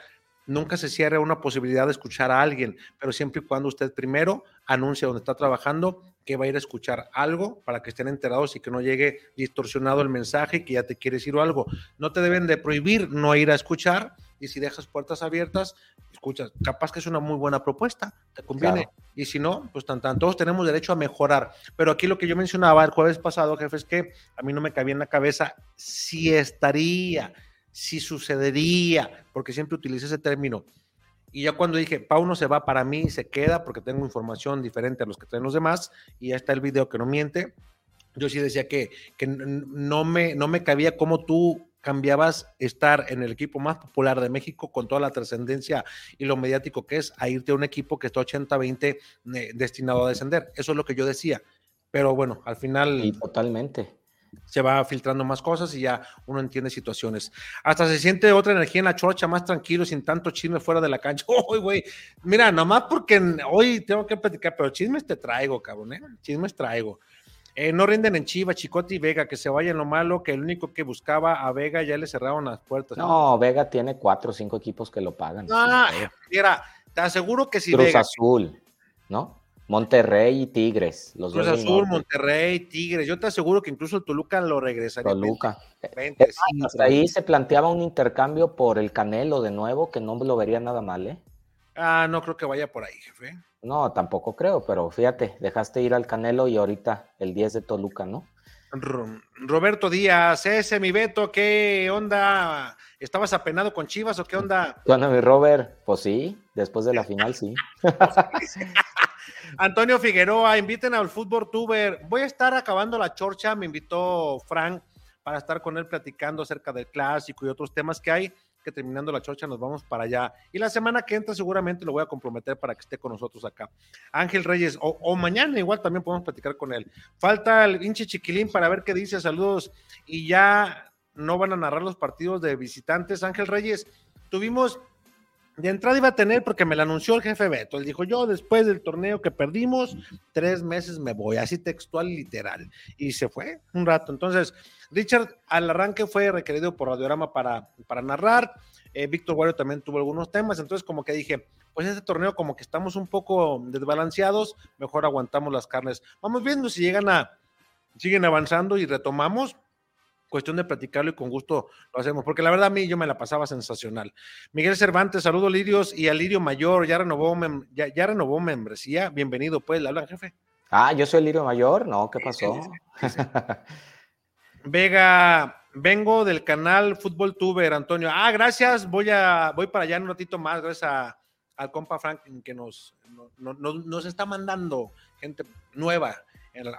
Nunca se cierra una posibilidad de escuchar a alguien, pero siempre y cuando usted primero anuncia donde está trabajando que va a ir a escuchar algo para que estén enterados y que no llegue distorsionado el mensaje y que ya te quieres ir o algo. No te deben de prohibir no ir a escuchar y si dejas puertas abiertas, escuchas, capaz que es una muy buena propuesta, te conviene. Y si no, pues tan, tan, todos tenemos derecho a mejorar. Pero aquí lo que yo mencionaba el jueves pasado, jefe, es que a mí no me cabía en la cabeza si estaría, si sucedería, porque siempre utilizo ese término y ya cuando dije, Pauno se va para mí, se queda porque tengo información diferente a los que traen los demás, y ya está el video que no miente. Yo sí decía que, que no, me, no me cabía cómo tú cambiabas estar en el equipo más popular de México con toda la trascendencia y lo mediático que es a irte a un equipo que está 80-20 eh, destinado a descender. Eso es lo que yo decía. Pero bueno, al final. Y totalmente se va filtrando más cosas y ya uno entiende situaciones. Hasta se siente otra energía en la chorcha, más tranquilo, sin tanto chisme fuera de la cancha. Uy, güey, mira, nomás porque hoy tengo que platicar, pero chismes te traigo, cabrón, ¿eh? Chismes traigo. Eh, no rinden en Chiva, Chicote y Vega, que se vayan lo malo, que el único que buscaba a Vega ya le cerraron las puertas. No, Vega tiene cuatro o cinco equipos que lo pagan. Ah, mira, te aseguro que si Cruz Azul, ¿no? Monterrey y Tigres. Los Cruz Azul. Monterrey, Tigres. Yo te aseguro que incluso el Toluca lo regresaría. Toluca. Vente, Es más, hasta ahí se planteaba un intercambio por el Canelo de nuevo, que no lo vería nada mal, ¿eh? Ah, no creo que vaya por ahí, jefe. No, tampoco creo, pero fíjate, dejaste ir al Canelo y ahorita el 10 de Toluca, ¿no? Ro- Roberto Díaz, ese mi Beto, ¿qué onda? ¿Estabas apenado con Chivas o qué onda? Bueno, mi Robert, pues sí, después de la final sí. Antonio Figueroa, inviten al fútbol tuber. Voy a estar acabando la chorcha, me invitó Frank para estar con él platicando acerca del clásico y otros temas que hay, que terminando la chorcha nos vamos para allá. Y la semana que entra seguramente lo voy a comprometer para que esté con nosotros acá. Ángel Reyes, o, o mañana igual también podemos platicar con él. Falta el hinche chiquilín para ver qué dice, saludos. Y ya no van a narrar los partidos de visitantes. Ángel Reyes, tuvimos de entrada iba a tener porque me lo anunció el jefe Beto. Él dijo, yo después del torneo que perdimos, tres meses me voy, así textual literal. Y se fue un rato. Entonces, Richard al arranque fue requerido por Radiorama para, para narrar. Eh, Víctor Guario también tuvo algunos temas. Entonces, como que dije, pues este torneo como que estamos un poco desbalanceados, mejor aguantamos las carnes. Vamos viendo si llegan a, siguen avanzando y retomamos cuestión de platicarlo y con gusto lo hacemos, porque la verdad a mí yo me la pasaba sensacional. Miguel Cervantes, saludo Lirios y a Lirio Mayor, ya renovó, mem- ya, ya renovó membresía, bienvenido, pues, le hablan jefe. Ah, yo soy el Lirio Mayor, no, ¿qué pasó? Vega, vengo del canal Fútbol Tuber, Antonio. Ah, gracias, voy a, voy para allá en un ratito más, gracias a- al compa Frank que nos, no- no- nos está mandando gente nueva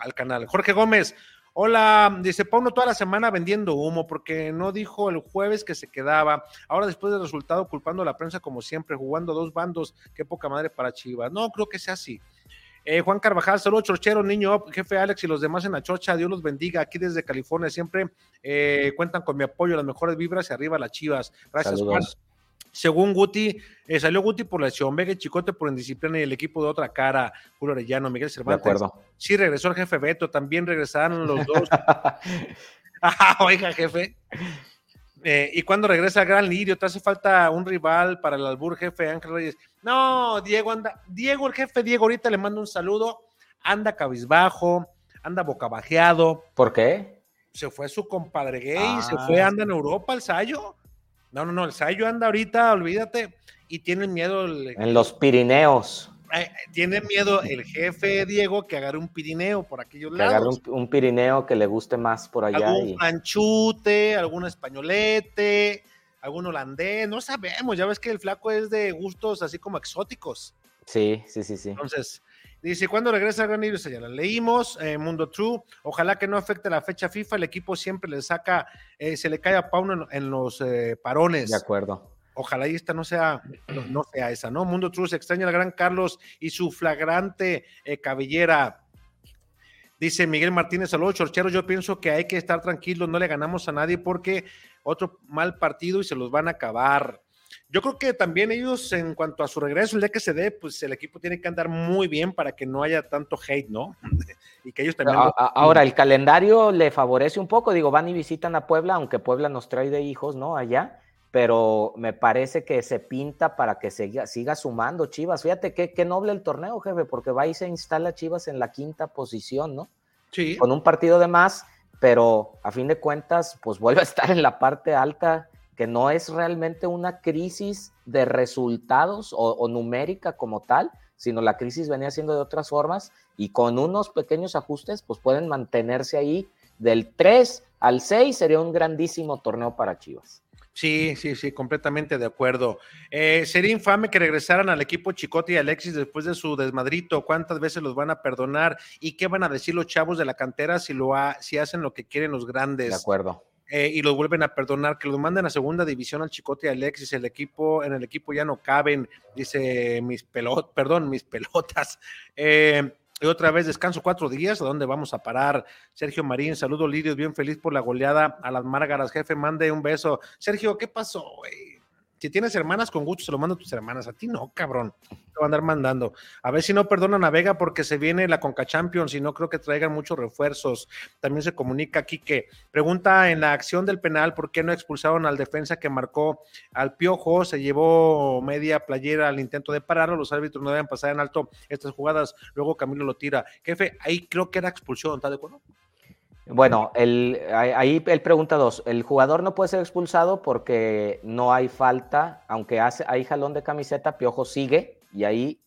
al canal. Jorge Gómez, hola, dice Pauno toda la semana vendiendo humo porque no dijo el jueves que se quedaba. Ahora después del resultado culpando a la prensa como siempre, jugando a dos bandos, qué poca madre para Chivas. No, creo que sea así. Eh, Juan Carvajal, saludos, chorchero, niño, jefe Alex y los demás en la chocha, Dios los bendiga. Aquí desde California siempre eh, cuentan con mi apoyo, las mejores vibras y arriba las chivas. Gracias, Saludos. Juan. Según Guti, eh, salió Guti por lesión, Vega y Chicote por indisciplina y el equipo de otra cara, Julio Arellano, Miguel De Cervantes. acuerdo. Sí, regresó el jefe Beto, también regresaron los dos. Ah, Oiga, jefe. Eh, y cuando regresa el Gran Lirio, te hace falta un rival para el albur, jefe Ángel Reyes. No, Diego anda, Diego, el jefe Diego, ahorita le mando un saludo. Anda cabizbajo, anda bocabajeado. ¿Por qué? Se fue su compadre gay, se Ah. fue, anda en Europa el Sayo. No, no, no, el Sayo anda ahorita, olvídate. Y tiene miedo el, En los Pirineos, eh, tiene miedo el jefe Diego que agarre un Pirineo por aquellos que agarre lados. un, un Pirineo que le guste más por allá. algún y- franchute, algún españolete, algún holandés, no sabemos, ya ves que el flaco es de gustos así como exóticos. Sí, sí, sí, sí. Entonces, dice, ¿cuándo regresa Gran Iris? Ya la leímos, eh, Mundo True, ojalá que no afecte la fecha FIFA, el equipo siempre le saca, eh, se le cae a Pauno en, en los eh, parones. De acuerdo. Ojalá y esta no sea, no, no sea esa, ¿no? Mundo True se extraña al gran Carlos y su flagrante cabellera. Dice Miguel Martínez, saludos chorcheros, yo pienso que hay que estar tranquilos, no le ganamos a nadie porque otro mal partido y se los van a acabar. Yo creo que también ellos, en cuanto a su regreso, el día que se dé, pues el equipo tiene que andar muy bien para que no haya tanto hate, ¿no? y que ellos también... Ahora, el calendario le favorece un poco, digo, van y visitan a Puebla, aunque Puebla nos trae de hijos, ¿no? Allá, pero me parece que se pinta para que siga, siga sumando Chivas. Fíjate qué, qué noble el torneo, jefe, porque va y se instala Chivas en la quinta posición, ¿no? Sí. Con un partido de más, pero a fin de cuentas, pues vuelve a estar en la parte alta, que no es realmente una crisis de resultados o, o numérica como tal, sino la crisis venía siendo de otras formas y con unos pequeños ajustes, pues pueden mantenerse ahí del 3 al 6, sería un grandísimo torneo para Chivas. Sí, sí, sí, completamente de acuerdo. Eh, sería infame que regresaran al equipo Chicote y Alexis después de su desmadrito. ¿Cuántas veces los van a perdonar? ¿Y qué van a decir los chavos de la cantera si, lo ha- si hacen lo que quieren los grandes? De acuerdo. Eh, y los vuelven a perdonar, que los manden a segunda división al Chicote y Alexis, el equipo, en el equipo ya no caben, dice mis pelotas, perdón, mis pelotas. Eh, y otra vez descanso cuatro días, ¿a dónde vamos a parar? Sergio Marín, saludo Lirios, bien feliz por la goleada a las Márgaras, jefe, mande un beso. Sergio, ¿qué pasó, güey? Si tienes hermanas, con gusto se lo mando a tus hermanas. A ti no, cabrón. Te van a andar mandando. A ver si no perdonan a Vega porque se viene la Conca Champions y no creo que traigan muchos refuerzos. También se comunica aquí que pregunta en la acción del penal por qué no expulsaron al defensa que marcó al Piojo. Se llevó media playera al intento de pararlo. Los árbitros no deben pasar en alto estas jugadas. Luego Camilo lo tira. Jefe, ahí creo que era expulsión. ¿Está de acuerdo? Bueno, el, ahí él pregunta dos. El jugador no puede ser expulsado porque no hay falta, aunque hace, hay jalón de camiseta, Piojo sigue y ahí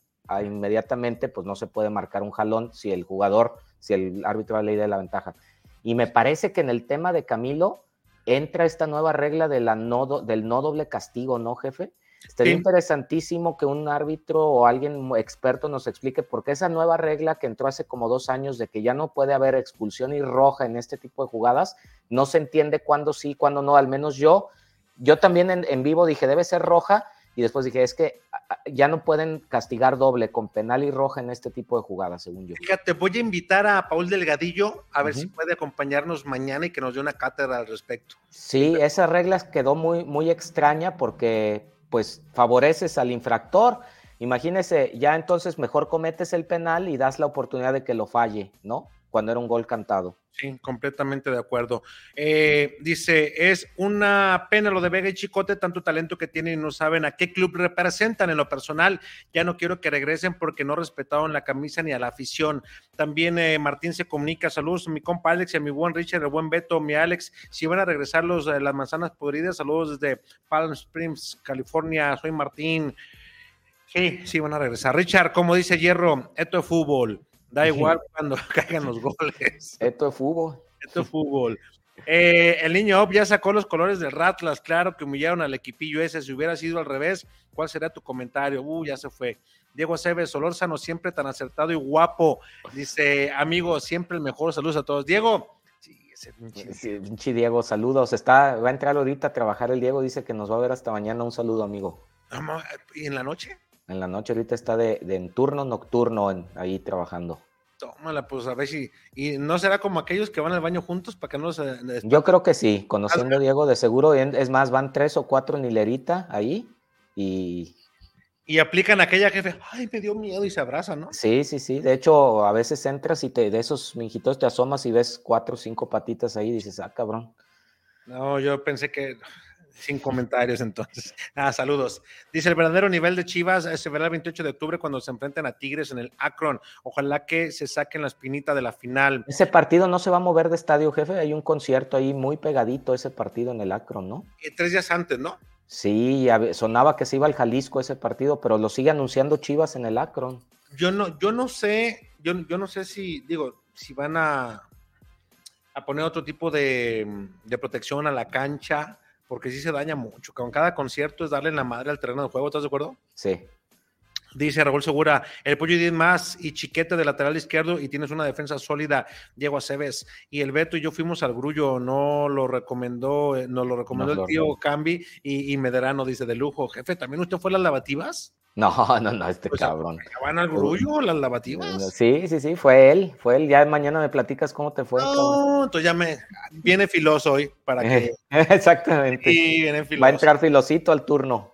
inmediatamente pues no se puede marcar un jalón si el jugador, si el árbitro ley de la ventaja. Y me parece que en el tema de Camilo entra esta nueva regla de la del no doble castigo, ¿no, jefe? Sería interesantísimo que un árbitro o alguien experto nos explique por qué esa nueva regla que entró hace como dos años de que ya no puede haber expulsión y roja en este tipo de jugadas, no se entiende cuándo sí, cuándo no. Al menos yo, yo también en, vivo dije debe ser roja y después dije es que ya no pueden castigar doble con penal y roja en este tipo de jugadas, según yo. Fíjate, voy a invitar a Paul Delgadillo a ver si puede acompañarnos mañana y que nos dé una cátedra al respecto. Sí, esa regla quedó muy, muy extraña porque pues favoreces al infractor. Imagínese, ya entonces mejor cometes el penal y das la oportunidad de que lo falle, ¿no? Cuando era un gol cantado. Sí, completamente de acuerdo. Eh, dice, es una pena lo de Vega y Chicote, tanto talento que tienen y no saben a qué club representan en lo personal. Ya no quiero que regresen porque no respetaron la camisa ni a la afición. También eh, Martín se comunica, saludos a mi compa Alex y a mi buen Richard, el buen Beto, mi Alex. Si van a regresar los, eh, las manzanas podridas, saludos desde Palm Springs, California. Soy Martín. Sí, sí, van a regresar. Richard, como dice Hierro, esto es fútbol. Da igual cuando caigan los goles. Esto es fútbol. Esto es fútbol. Eh, el niño Op ya sacó los colores del Ratlas, claro que humillaron al equipillo ese. Si hubiera sido al revés, ¿cuál sería tu comentario? Uh, ya se fue. Diego Aceves, Solórzano, siempre tan acertado y guapo. Dice, amigo, siempre el mejor. Saludos a todos. Diego. Sí, ese pinche. Diego, saludos. Está, va a entrar ahorita a trabajar el Diego, dice que nos va a ver hasta mañana. Un saludo, amigo. ¿Y en la noche? En la noche ahorita está de, en turno nocturno ahí trabajando. Tómala, pues a ver si. ¿Y no será como aquellos que van al baño juntos para que no se. Yo creo que sí, conociendo a Diego, de seguro. Es más, van tres o cuatro en hilerita ahí y. Y aplican aquella jefe, ay, me dio miedo y se abrazan, ¿no? Sí, sí, sí. De hecho, a veces entras y te, de esos minjitos te asomas y ves cuatro o cinco patitas ahí y dices, ah, cabrón. No, yo pensé que sin comentarios entonces. Ah, saludos. Dice, el verdadero nivel de Chivas eh, se verá el 28 de octubre cuando se enfrenten a Tigres en el Akron. Ojalá que se saquen la espinita de la final. Ese partido no se va a mover de estadio, jefe. Hay un concierto ahí muy pegadito ese partido en el Akron, ¿no? Tres días antes, ¿no? Sí, sonaba que se iba al Jalisco ese partido, pero lo sigue anunciando Chivas en el Akron. Yo no, yo no sé, yo, yo no sé si, digo, si van a, a poner otro tipo de, de protección a la cancha porque sí se daña mucho. Con cada concierto es darle la madre al terreno de juego, ¿estás de acuerdo? Sí. Dice Raúl Segura, el pollo 10 más y chiquete de lateral izquierdo y tienes una defensa sólida, Diego Aceves. Y el Beto y yo fuimos al grullo, no lo recomendó, eh, nos lo recomendó el tío Cambi y, y Mederano, dice de lujo. Jefe, ¿también usted fue a las lavativas? No, no, no, este pues, cabrón. ¿Van al grullo las lavativas? Sí, sí, sí, fue él, fue él. Ya mañana me platicas cómo te fue. No, entonces ya me viene filoso hoy para que. Exactamente. Sí, viene filoso. Va a entrar filosito al turno.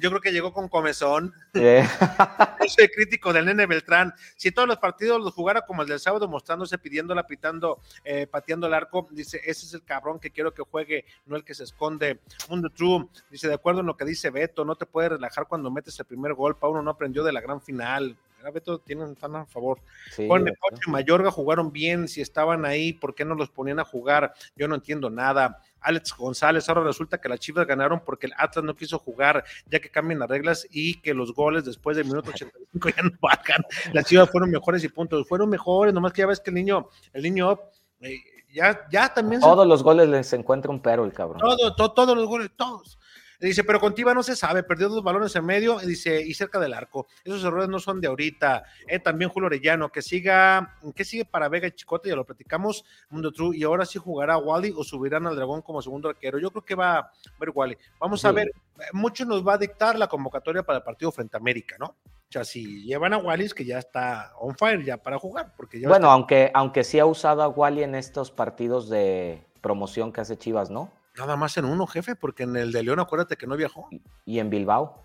yo creo que llegó con comezón. Yo soy crítico del nene Beltrán. Si todos los partidos los jugara como el del sábado, mostrándose, pidiéndola, pitando, eh, pateando el arco, dice, ese es el cabrón que quiero que juegue, no el que se esconde. Mundo True, dice, de acuerdo en lo que dice Beto, no te puedes relajar cuando metes el primer gol. Pauno no aprendió de la gran final. Beto tienen tan a favor. Sí, Juan y Mayorga jugaron bien, si estaban ahí, ¿por qué no los ponían a jugar? Yo no entiendo nada. Alex González, ahora resulta que las Chivas ganaron porque el Atlas no quiso jugar, ya que cambian las reglas y que los goles después del minuto 85 ya no bajan. Las Chivas fueron mejores y puntos, fueron mejores, nomás que ya ves que el niño, el niño eh, ya, ya también. Todos los goles les encuentra un pero el cabrón. Todo, todos los goles, todos. Dice, pero contigo no se sabe, perdió dos balones en medio, dice, y cerca del arco. Esos errores no son de ahorita. Eh, también Julio Orellano, que siga, que sigue para Vega y Chicote, ya lo platicamos, Mundo True, y ahora sí jugará Wally o subirán al Dragón como segundo arquero. Yo creo que va a ver Wally. Vamos a ver, mucho nos va a dictar la convocatoria para el partido frente a América, ¿no? O sea, si llevan a Wally, que ya está on fire ya para jugar. Porque bueno, aunque, aunque sí ha usado a Wally en estos partidos de promoción que hace Chivas, ¿no? Nada más en uno, jefe, porque en el de León, acuérdate que no viajó. ¿Y en Bilbao?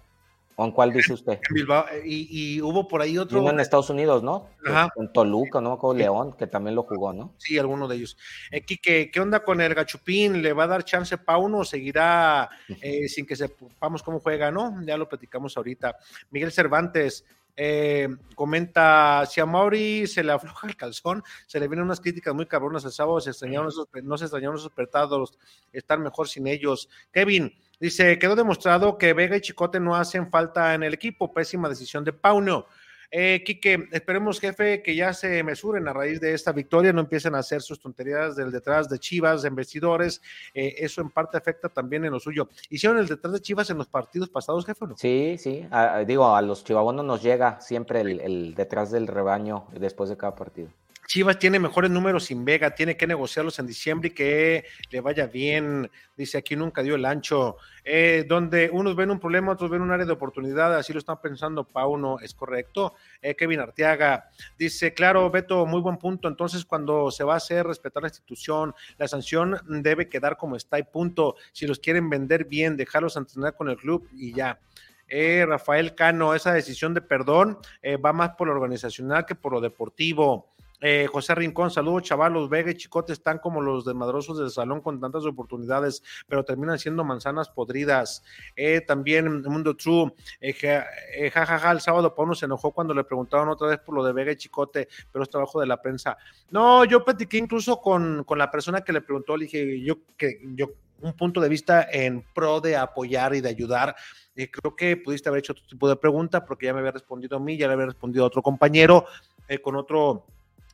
¿O en cuál dice usted? En Bilbao, eh, y, y hubo por ahí otro. Uno en Estados Unidos, ¿no? Ajá. En Toluca, no me acuerdo, León, que también lo jugó, ¿no? Sí, alguno de ellos. Eh, Quique, ¿qué onda con el Gachupín? ¿Le va a dar chance Pauno o seguirá eh, sin que sepamos cómo juega? No, ya lo platicamos ahorita. Miguel Cervantes eh, comenta: si a Mauri se le afloja el calzón, se le vienen unas críticas muy cabronas el sábado, se extrañaron esos, no se extrañaron esos apretados, están mejor sin ellos. Kevin. Dice, quedó demostrado que Vega y Chicote no hacen falta en el equipo. Pésima decisión de Pauno. Eh, Quique, esperemos, jefe, que ya se mesuren a raíz de esta victoria, no empiecen a hacer sus tonterías del detrás de Chivas, de investidores. Eh, eso en parte afecta también en lo suyo. ¿Hicieron el detrás de Chivas en los partidos pasados, jefe? no? Sí, sí. A- digo, a los chivabonos nos llega siempre el detrás del rebaño después de cada partido. Chivas tiene mejores números sin Vega, tiene que negociarlos en diciembre y que le vaya bien. Dice aquí nunca dio el ancho. Eh, donde unos ven un problema, otros ven un área de oportunidad, así lo están pensando Pauno, es correcto. Eh, Kevin Arteaga dice, claro, Beto, muy buen punto. Entonces, cuando se va a hacer respetar la institución, la sanción debe quedar como está y punto. Si los quieren vender bien, dejarlos entrenar con el club y ya. Eh, Rafael Cano, esa decisión de perdón eh, va más por lo organizacional que por lo deportivo. Eh, José Rincón, saludos chavalos, Vega y Chicote están como los desmadrosos del salón con tantas oportunidades, pero terminan siendo manzanas podridas. Eh, también Mundo True, eh, ja, eh, ja, el sábado Pauno se enojó cuando le preguntaron otra vez por lo de Vega y Chicote, pero es trabajo de la prensa. No, yo platiqué incluso con, con la persona que le preguntó, le dije yo que yo un punto de vista en pro de apoyar y de ayudar. Creo que pudiste haber hecho otro tipo de pregunta porque ya me había respondido a mí, ya le había respondido a otro compañero eh, con otro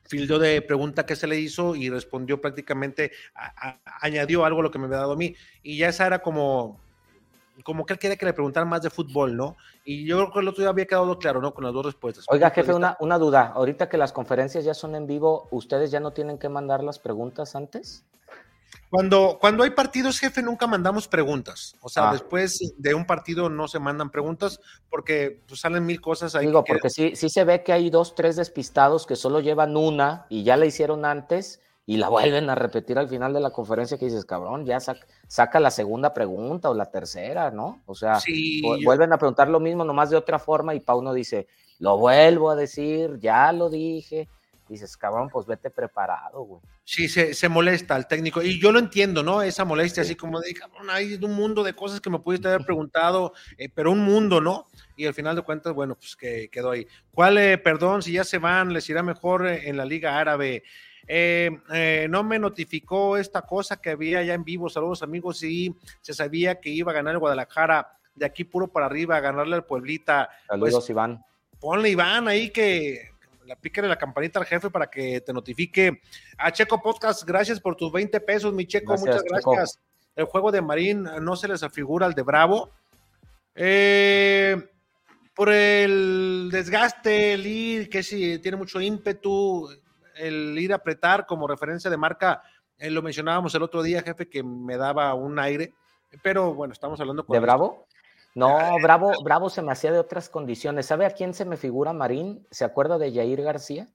fildo de pregunta que se le hizo y respondió prácticamente, a- a- añadió algo a lo que me había dado a mí. Y ya esa era como, como que él quería que le preguntaran más de fútbol, ¿no? Y yo creo que el otro día había quedado claro, ¿no? Con las dos respuestas. Oiga, jefe, una, una duda. Ahorita que las conferencias ya son en vivo, ¿ustedes ya no tienen que mandar las preguntas antes? Cuando, cuando hay partidos, jefe, nunca mandamos preguntas. O sea, Ah. después de un partido no se mandan preguntas porque pues, salen mil cosas ahí. Digo, que porque sí, sí se ve que hay dos, tres despistados que solo llevan una y ya la hicieron antes y la vuelven a repetir al final de la conferencia que dices, cabrón, ya sac- saca la segunda pregunta o la tercera, ¿no? O sea, Sí, vu- yo- vuelven a preguntar lo mismo, nomás de otra forma y Pauno dice, lo vuelvo a decir, ya lo dije. Dices, cabrón, pues vete preparado, güey. Sí, se, se molesta al técnico. Y yo lo entiendo, ¿no? Esa molestia, así como de, cabrón, hay un mundo de cosas que me pudiste haber preguntado, eh, pero un mundo, ¿no? Y al final de cuentas, bueno, pues que quedó ahí. ¿Cuál, eh, perdón, si ya se van, les irá mejor eh, en la Liga Árabe? Eh, eh, no me notificó esta cosa que había ya en vivo. Saludos, amigos. Y se sabía que iba a ganar el Guadalajara de aquí puro para arriba, a ganarle al Pueblita. Saludos, Pues, Iván. ponle Iván ahí que la píquele la campanita al jefe para que te notifique. A Checo Podcast, gracias por tus 20 pesos, mi Checo, Gracias, muchas Checo. gracias. El juego de Marín no se les afigura al de Bravo. Eh, por el desgaste, el ir, que si tiene mucho ímpetu, el ir a apretar como referencia de marca, eh, lo mencionábamos el otro día, jefe, que me daba un aire, pero bueno, estamos hablando con ¿De Bravo? No, Bravo, Bravo se me hacía de otras condiciones. ¿Sabe a quién se me figura Marín? ¿Se acuerda de Jair García?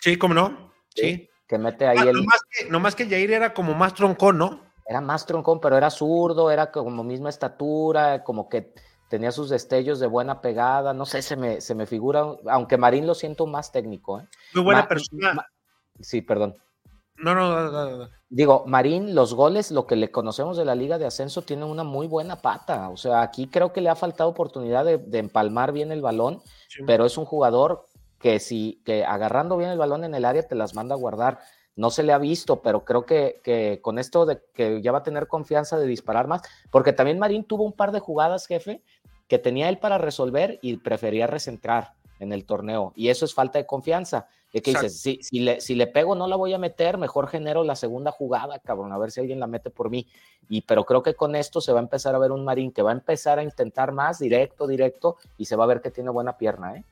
Sí, ¿cómo no? Sí. Que mete ahí Ah, el. nomás, que, nomás que Jair era como más troncón, ¿no? Era más troncón, pero era zurdo, era como misma estatura, como que tenía sus destellos de buena pegada. No sé, se me, se me figura, aunque Marín lo siento más técnico. ¿eh? Muy buena Ma- persona. ma- sí, perdón. No, no, no, no, no. Digo, Marín, los goles, lo que le conocemos de la Liga de Ascenso, tiene una muy buena pata. O sea, aquí creo que le ha faltado oportunidad de, de empalmar bien el balón, Sí. pero es un jugador que si, que agarrando bien el balón en el área te las manda a guardar. No se le ha visto, pero creo que, que con esto de que ya va a tener confianza de disparar más, porque también Marín tuvo un par de jugadas, jefe, que tenía él para resolver y prefería recentrar en el torneo. Y eso es falta de confianza. Exacto. dices, si, si, le, si le pego no la voy a meter, mejor genero la segunda jugada, cabrón, a ver si alguien la mete por mí. Y pero creo que con esto se va a empezar a ver un Marín que va a empezar a intentar más directo, directo, y se va a ver que tiene buena pierna, ¿eh?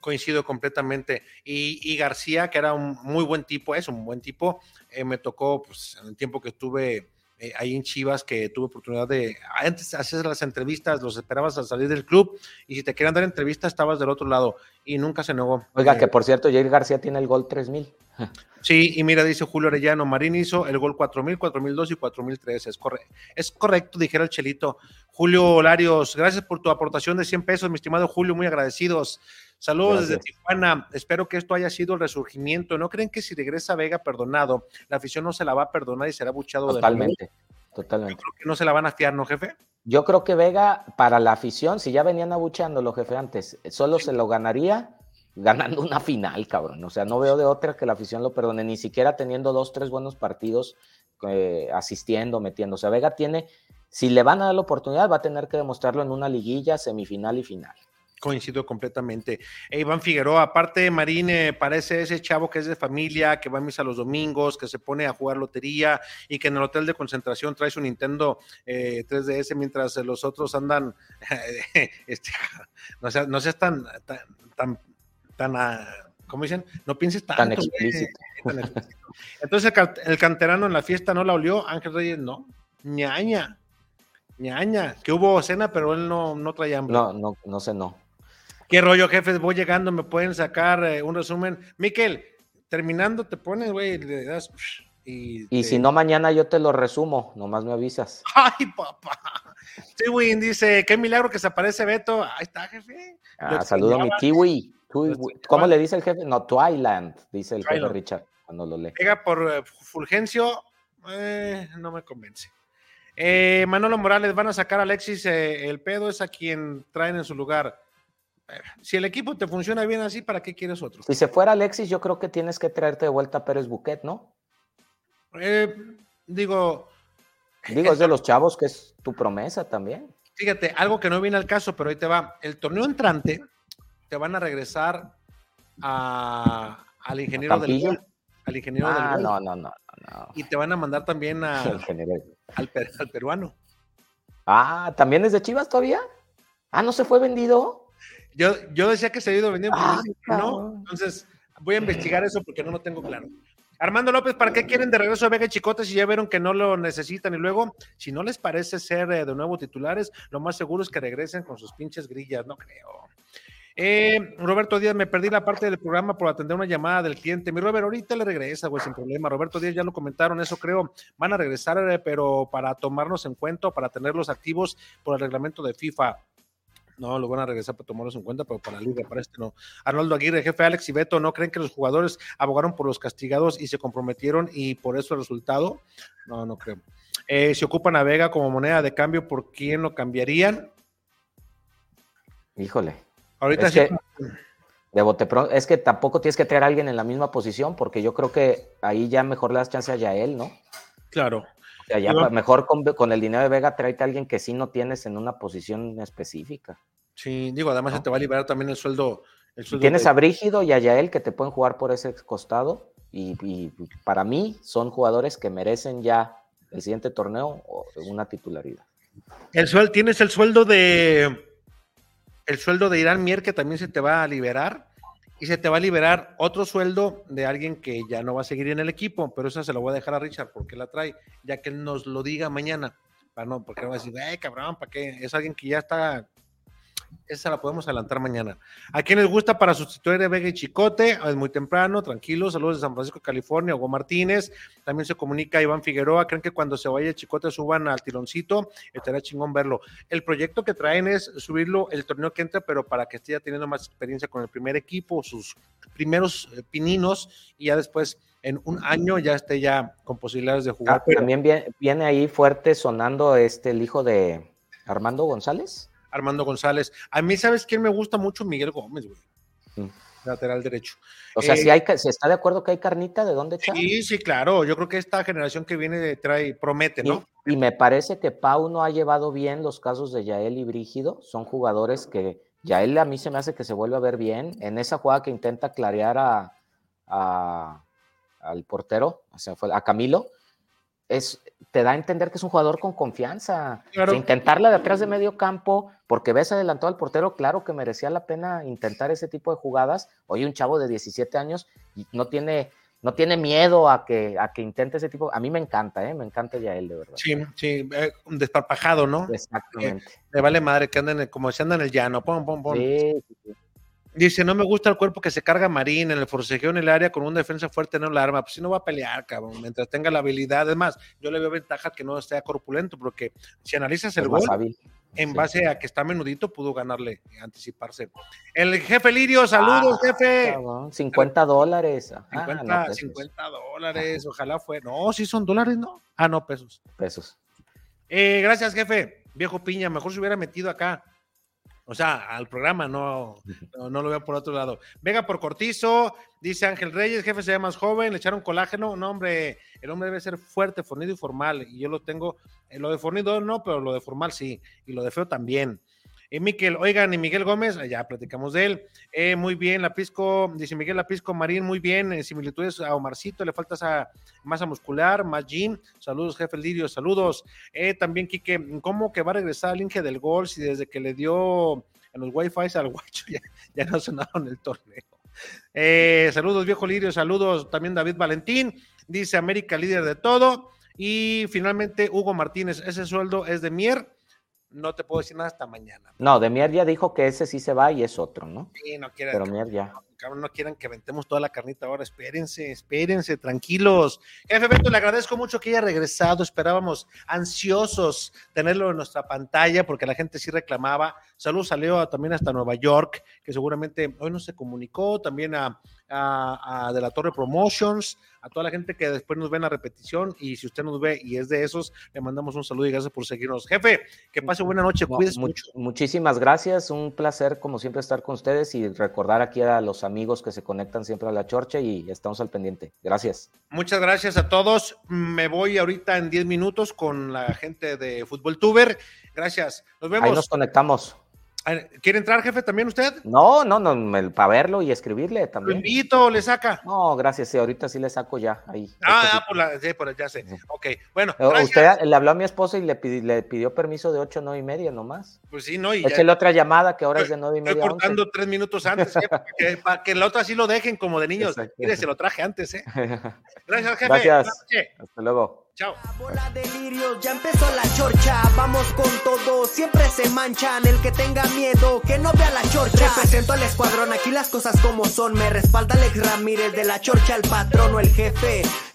Coincido completamente. Y, y García, que era un muy buen tipo, es un buen tipo, eh, me tocó, pues, en el tiempo que estuve eh, ahí en Chivas que tuve oportunidad de, antes hacer las entrevistas, los esperabas al salir del club y si te querían dar entrevista estabas del otro lado y nunca se negó. Oiga, Eh, que por cierto, Jair García tiene el gol 3000. Sí, y mira, dice Julio Arellano, Marín hizo el gol 4000, 4002 y 4003. Es, corre es correcto, dijera el Chelito. Julio Larios, gracias por tu aportación de 100 pesos, mi estimado Julio, muy agradecidos. Saludos desde. Tijuana. Espero que esto haya sido el resurgimiento. ¿No creen que si regresa Vega perdonado, la afición no se la va a perdonar y será buchado de nuevo? Totalmente, totalmente. Creo que no se la van a fiar, ¿no, jefe? Yo creo que Vega, para la afición, si ya venían abucheándolo, jefe, antes, solo se lo ganaría ganando una final, cabrón. O sea, no veo de otra que la afición lo perdone, ni siquiera teniendo dos, tres buenos partidos, eh, asistiendo, metiendo. O sea, Vega tiene, si le van a dar la oportunidad, va a tener que demostrarlo en una liguilla, semifinal y final. Coincido completamente. E Iván Figueroa, aparte Marín, eh, parece ese chavo que es de familia, que va a misa los domingos, que se pone a jugar lotería y que en el hotel de concentración trae su Nintendo eh, 3DS mientras eh, los otros andan, este, no seas, no seas tan, tan, tan, tan, ah, ¿cómo dicen? No pienses tanto. Tan explícito. tan explícito. Entonces el, el canterano en la fiesta no la olió, Ángel Reyes no, ñaña, ñaña, que hubo cena, pero él no, no traía hambre. No, no, no sé, no. ¿Qué rollo, jefes? Voy llegando, me pueden sacar eh, un resumen. Miquel, terminando te pones, güey, le das y, Y te- si no, mañana yo te lo resumo, nomás me avisas. Ay, papá. Tiwin dice, qué milagro que se aparece Beto. Ahí está, jefe. Ah, saludo a mi. Kiwi. ¿Cómo le dice el jefe? No, Twiland, dice el jefe Twiland. Richard cuando lo lee. Pega por eh, Fulgencio, eh, no me convence. Eh, Manolo Morales, van a sacar a Alexis, eh, el pedo es a quien traen en su lugar. Eh, Si el equipo te funciona bien así, ¿para qué quieres otro? Si se fuera Alexis, yo creo que tienes que traerte de vuelta a Pérez Buquet, ¿no? Eh, digo, Digo, es de los chavos que es tu promesa también. Fíjate, algo que no viene al caso, pero ahí te va. El torneo entrante te van a regresar a- al ingeniero del. Al ingeniero Ah, del no, no, no, no. Y te van a mandar también a-. al, per- al peruano. Ah, ¿también es de Chivas todavía? Ah, ¿no se fue vendido? Yo, yo decía que se había ido vendiendo, pero Ah, no. Entonces, voy a investigar eso porque no lo tengo claro. Armando López, ¿para qué quieren de regreso a Vega y Chicote si ya vieron que no lo necesitan? Y luego, si no les parece ser eh, de nuevo titulares, lo más seguro es que regresen con sus pinches grillas, no creo. Eh, Roberto Díaz, me perdí la parte del programa por atender una llamada del cliente. Mi Robert, ahorita le regresa, güey, sin problema. Roberto Díaz ya lo comentaron, eso creo. Van a regresar, eh, pero para tomarnos en cuenta, para tenerlos activos por el reglamento de FIFA. No, lo van a regresar para tomarlos en cuenta, pero para la liga, para este no. Arnoldo Aguirre, jefe Alex y Beto, ¿no creen que los jugadores abogaron por los castigados y se comprometieron y por eso el resultado? No, no creo. Eh, si ocupan a Vega como moneda de cambio, ¿por quién lo cambiarían? Híjole. Ahorita es sí. que, de bote pronto, es que tampoco tienes que traer a alguien en la misma posición, porque yo creo que ahí ya mejor le das chance a Yael, ¿no? Claro. O sea, ya mejor con, con el dinero de Vega tráete a alguien que sí no tienes en una posición específica. Sí, digo, además se te va a liberar también el sueldo. El sueldo Tienes de- a Brígido y a Yael que te pueden jugar por ese costado y, y para mí son jugadores que merecen ya el siguiente torneo o una titularidad. El sueldo, tienes el sueldo de el sueldo de Irán Mier que también se te va a liberar y se te va a liberar otro sueldo de alguien que ya no va a seguir en el equipo, pero eso se lo voy a dejar a Richard porque la trae, ya que él nos lo diga mañana. Para no, porque no va a decir, "Ey, cabrón, ¿para qué? Es alguien que ya está esa la podemos adelantar mañana. ¿A quién les gusta para sustituir a Vega y Chicote? Es muy temprano, tranquilo. Saludos de San Francisco, California. Hugo Martínez. También se comunica Iván Figueroa. ¿Creen que cuando se vaya Chicote suban al tironcito? Estaría chingón verlo. El proyecto que traen es subirlo el torneo que entra, pero para que esté ya teniendo más experiencia con el primer equipo, sus primeros eh, pininos, y ya después en un año ya esté ya con posibilidades de jugar. Ah, también viene, viene ahí fuerte sonando este el hijo de Armando González. Armando González. A mí, ¿sabes quién me gusta mucho? Miguel Gómez, güey. Mm. Lateral derecho. O sea, Eh, si hay, ca- ¿se está de acuerdo que hay carnita de dónde echar? Sí, sí, claro. Yo creo que esta generación que viene trae, promete, ¿no? Y, y me parece que Pau no ha llevado bien los casos de Yael y Brígido. Son jugadores que Yael a mí se me hace que se vuelve a ver bien. En esa jugada que intenta clarear a, a- al portero, o sea, fue a Camilo, es, te da a entender que es un jugador con confianza. Claro. O sea, intentarla de atrás de medio campo, porque ves adelantado al portero, claro que merecía la pena intentar ese tipo de jugadas. Hoy un chavo de 17 años y no tiene no tiene miedo a que, a que intente ese tipo. A mí me encanta, ¿eh? Me encanta ya él, de verdad. Sí, sí, eh, un desparpajado, ¿no? Exactamente. Eh, me vale madre que anden como si andan en el llano, pom, pom, pom. Sí, sí, sí. Dice, no me gusta el cuerpo que se carga Marín en el forcejeo en el área con una defensa fuerte, no la arma. Pues si no va a pelear, cabrón, mientras tenga la habilidad. Además, yo le veo ventaja que no esté corpulento, porque si analizas el gol, hábil. en Sí. base a que está menudito, pudo ganarle, anticiparse. El jefe Lirio, saludos, Ah, jefe. cabrón, 50 dólares. Ah, 50, no, pesos. 50 dólares, ojalá fue. No, sí son dólares, ¿no? Ah, no, pesos. Pesos. Eh, gracias, jefe. Viejo piña, mejor se hubiera metido acá. O sea, al programa, no, no, no lo veo por otro lado. Vega por Cortizo, dice Ángel Reyes, jefe se ve más joven, le echaron colágeno. No, hombre, el hombre debe ser fuerte, fornido y formal. Y yo lo tengo, eh, lo de fornido no, pero lo de formal sí. Y lo de feo también. Y Miquel, oigan, y Miguel Gómez, eh, ya platicamos de él. Eh, muy bien, Lapisco, dice Miguel Lapisco Marín, muy bien. En similitudes a Omarcito, le falta esa masa muscular, más gym. Saludos, jefe Lirio, saludos. Eh, también, Quique, ¿cómo que va a regresar al Inge del gol si desde que le dio en los wifi al guacho ya, ya no sonaron el torneo? Eh, saludos, viejo Lirio, saludos también David Valentín, dice América líder de todo. Y finalmente, Hugo Martínez, ese sueldo es de Mier. No te puedo decir nada hasta mañana. No, de Mier ya dijo que ese sí se va y es otro, ¿no? Sí, no quieren, Pero Mier ya. Cabrón, no quieran que ventemos toda la carnita ahora. Espérense, espérense, tranquilos. Jefe Beto, le agradezco mucho que haya regresado. Esperábamos ansiosos tenerlo en nuestra pantalla porque la gente sí reclamaba. Saludos a Leo también hasta Nueva York, que seguramente hoy no se comunicó. También a, a, a De la Torre Promotions, a toda la gente que después nos ve en la repetición. Y si usted nos ve y es de esos, le mandamos un saludo y gracias por seguirnos. Jefe, que pase buena noche, No, cuídese mu- mucho. Muchísimas gracias, un placer como siempre estar con ustedes y recordar aquí a los amigos que se conectan siempre a la chorcha y estamos al pendiente. Gracias. Muchas gracias a todos. Me voy ahorita en 10 minutos con la gente de Fútbol Tuber. Gracias. Nos Ahí vemos. nos conectamos. ¿Quiere entrar, jefe, también usted? No, no, no, para verlo y escribirle Lo también. invito, le saca. No, gracias, sí, ahorita sí le saco ya. Ahí. Ah, ah, por la, sí, por ya sé. Ok, bueno, gracias. Usted le habló a mi esposa y le, pidi- le pidió permiso de 8 9 y media nomás. Pues sí, no, y ya Échale otra llamada que ahora es de 9 y estoy media 11. cortando tres minutos antes, jefe, para, que, para que la otra sí lo dejen como de niños. Exacto. Mire, se lo traje antes, ¿eh? Gracias, jefe. Gracias. Hasta luego. Chao. delirios, ya empezó la chorcha, vamos con todo, siempre se manchan, el que tenga miedo, que no vea la chorcha. Represento al escuadrón, aquí las cosas como son, me respalda Alex Ramírez de la chorcha, el patrón o el jefe,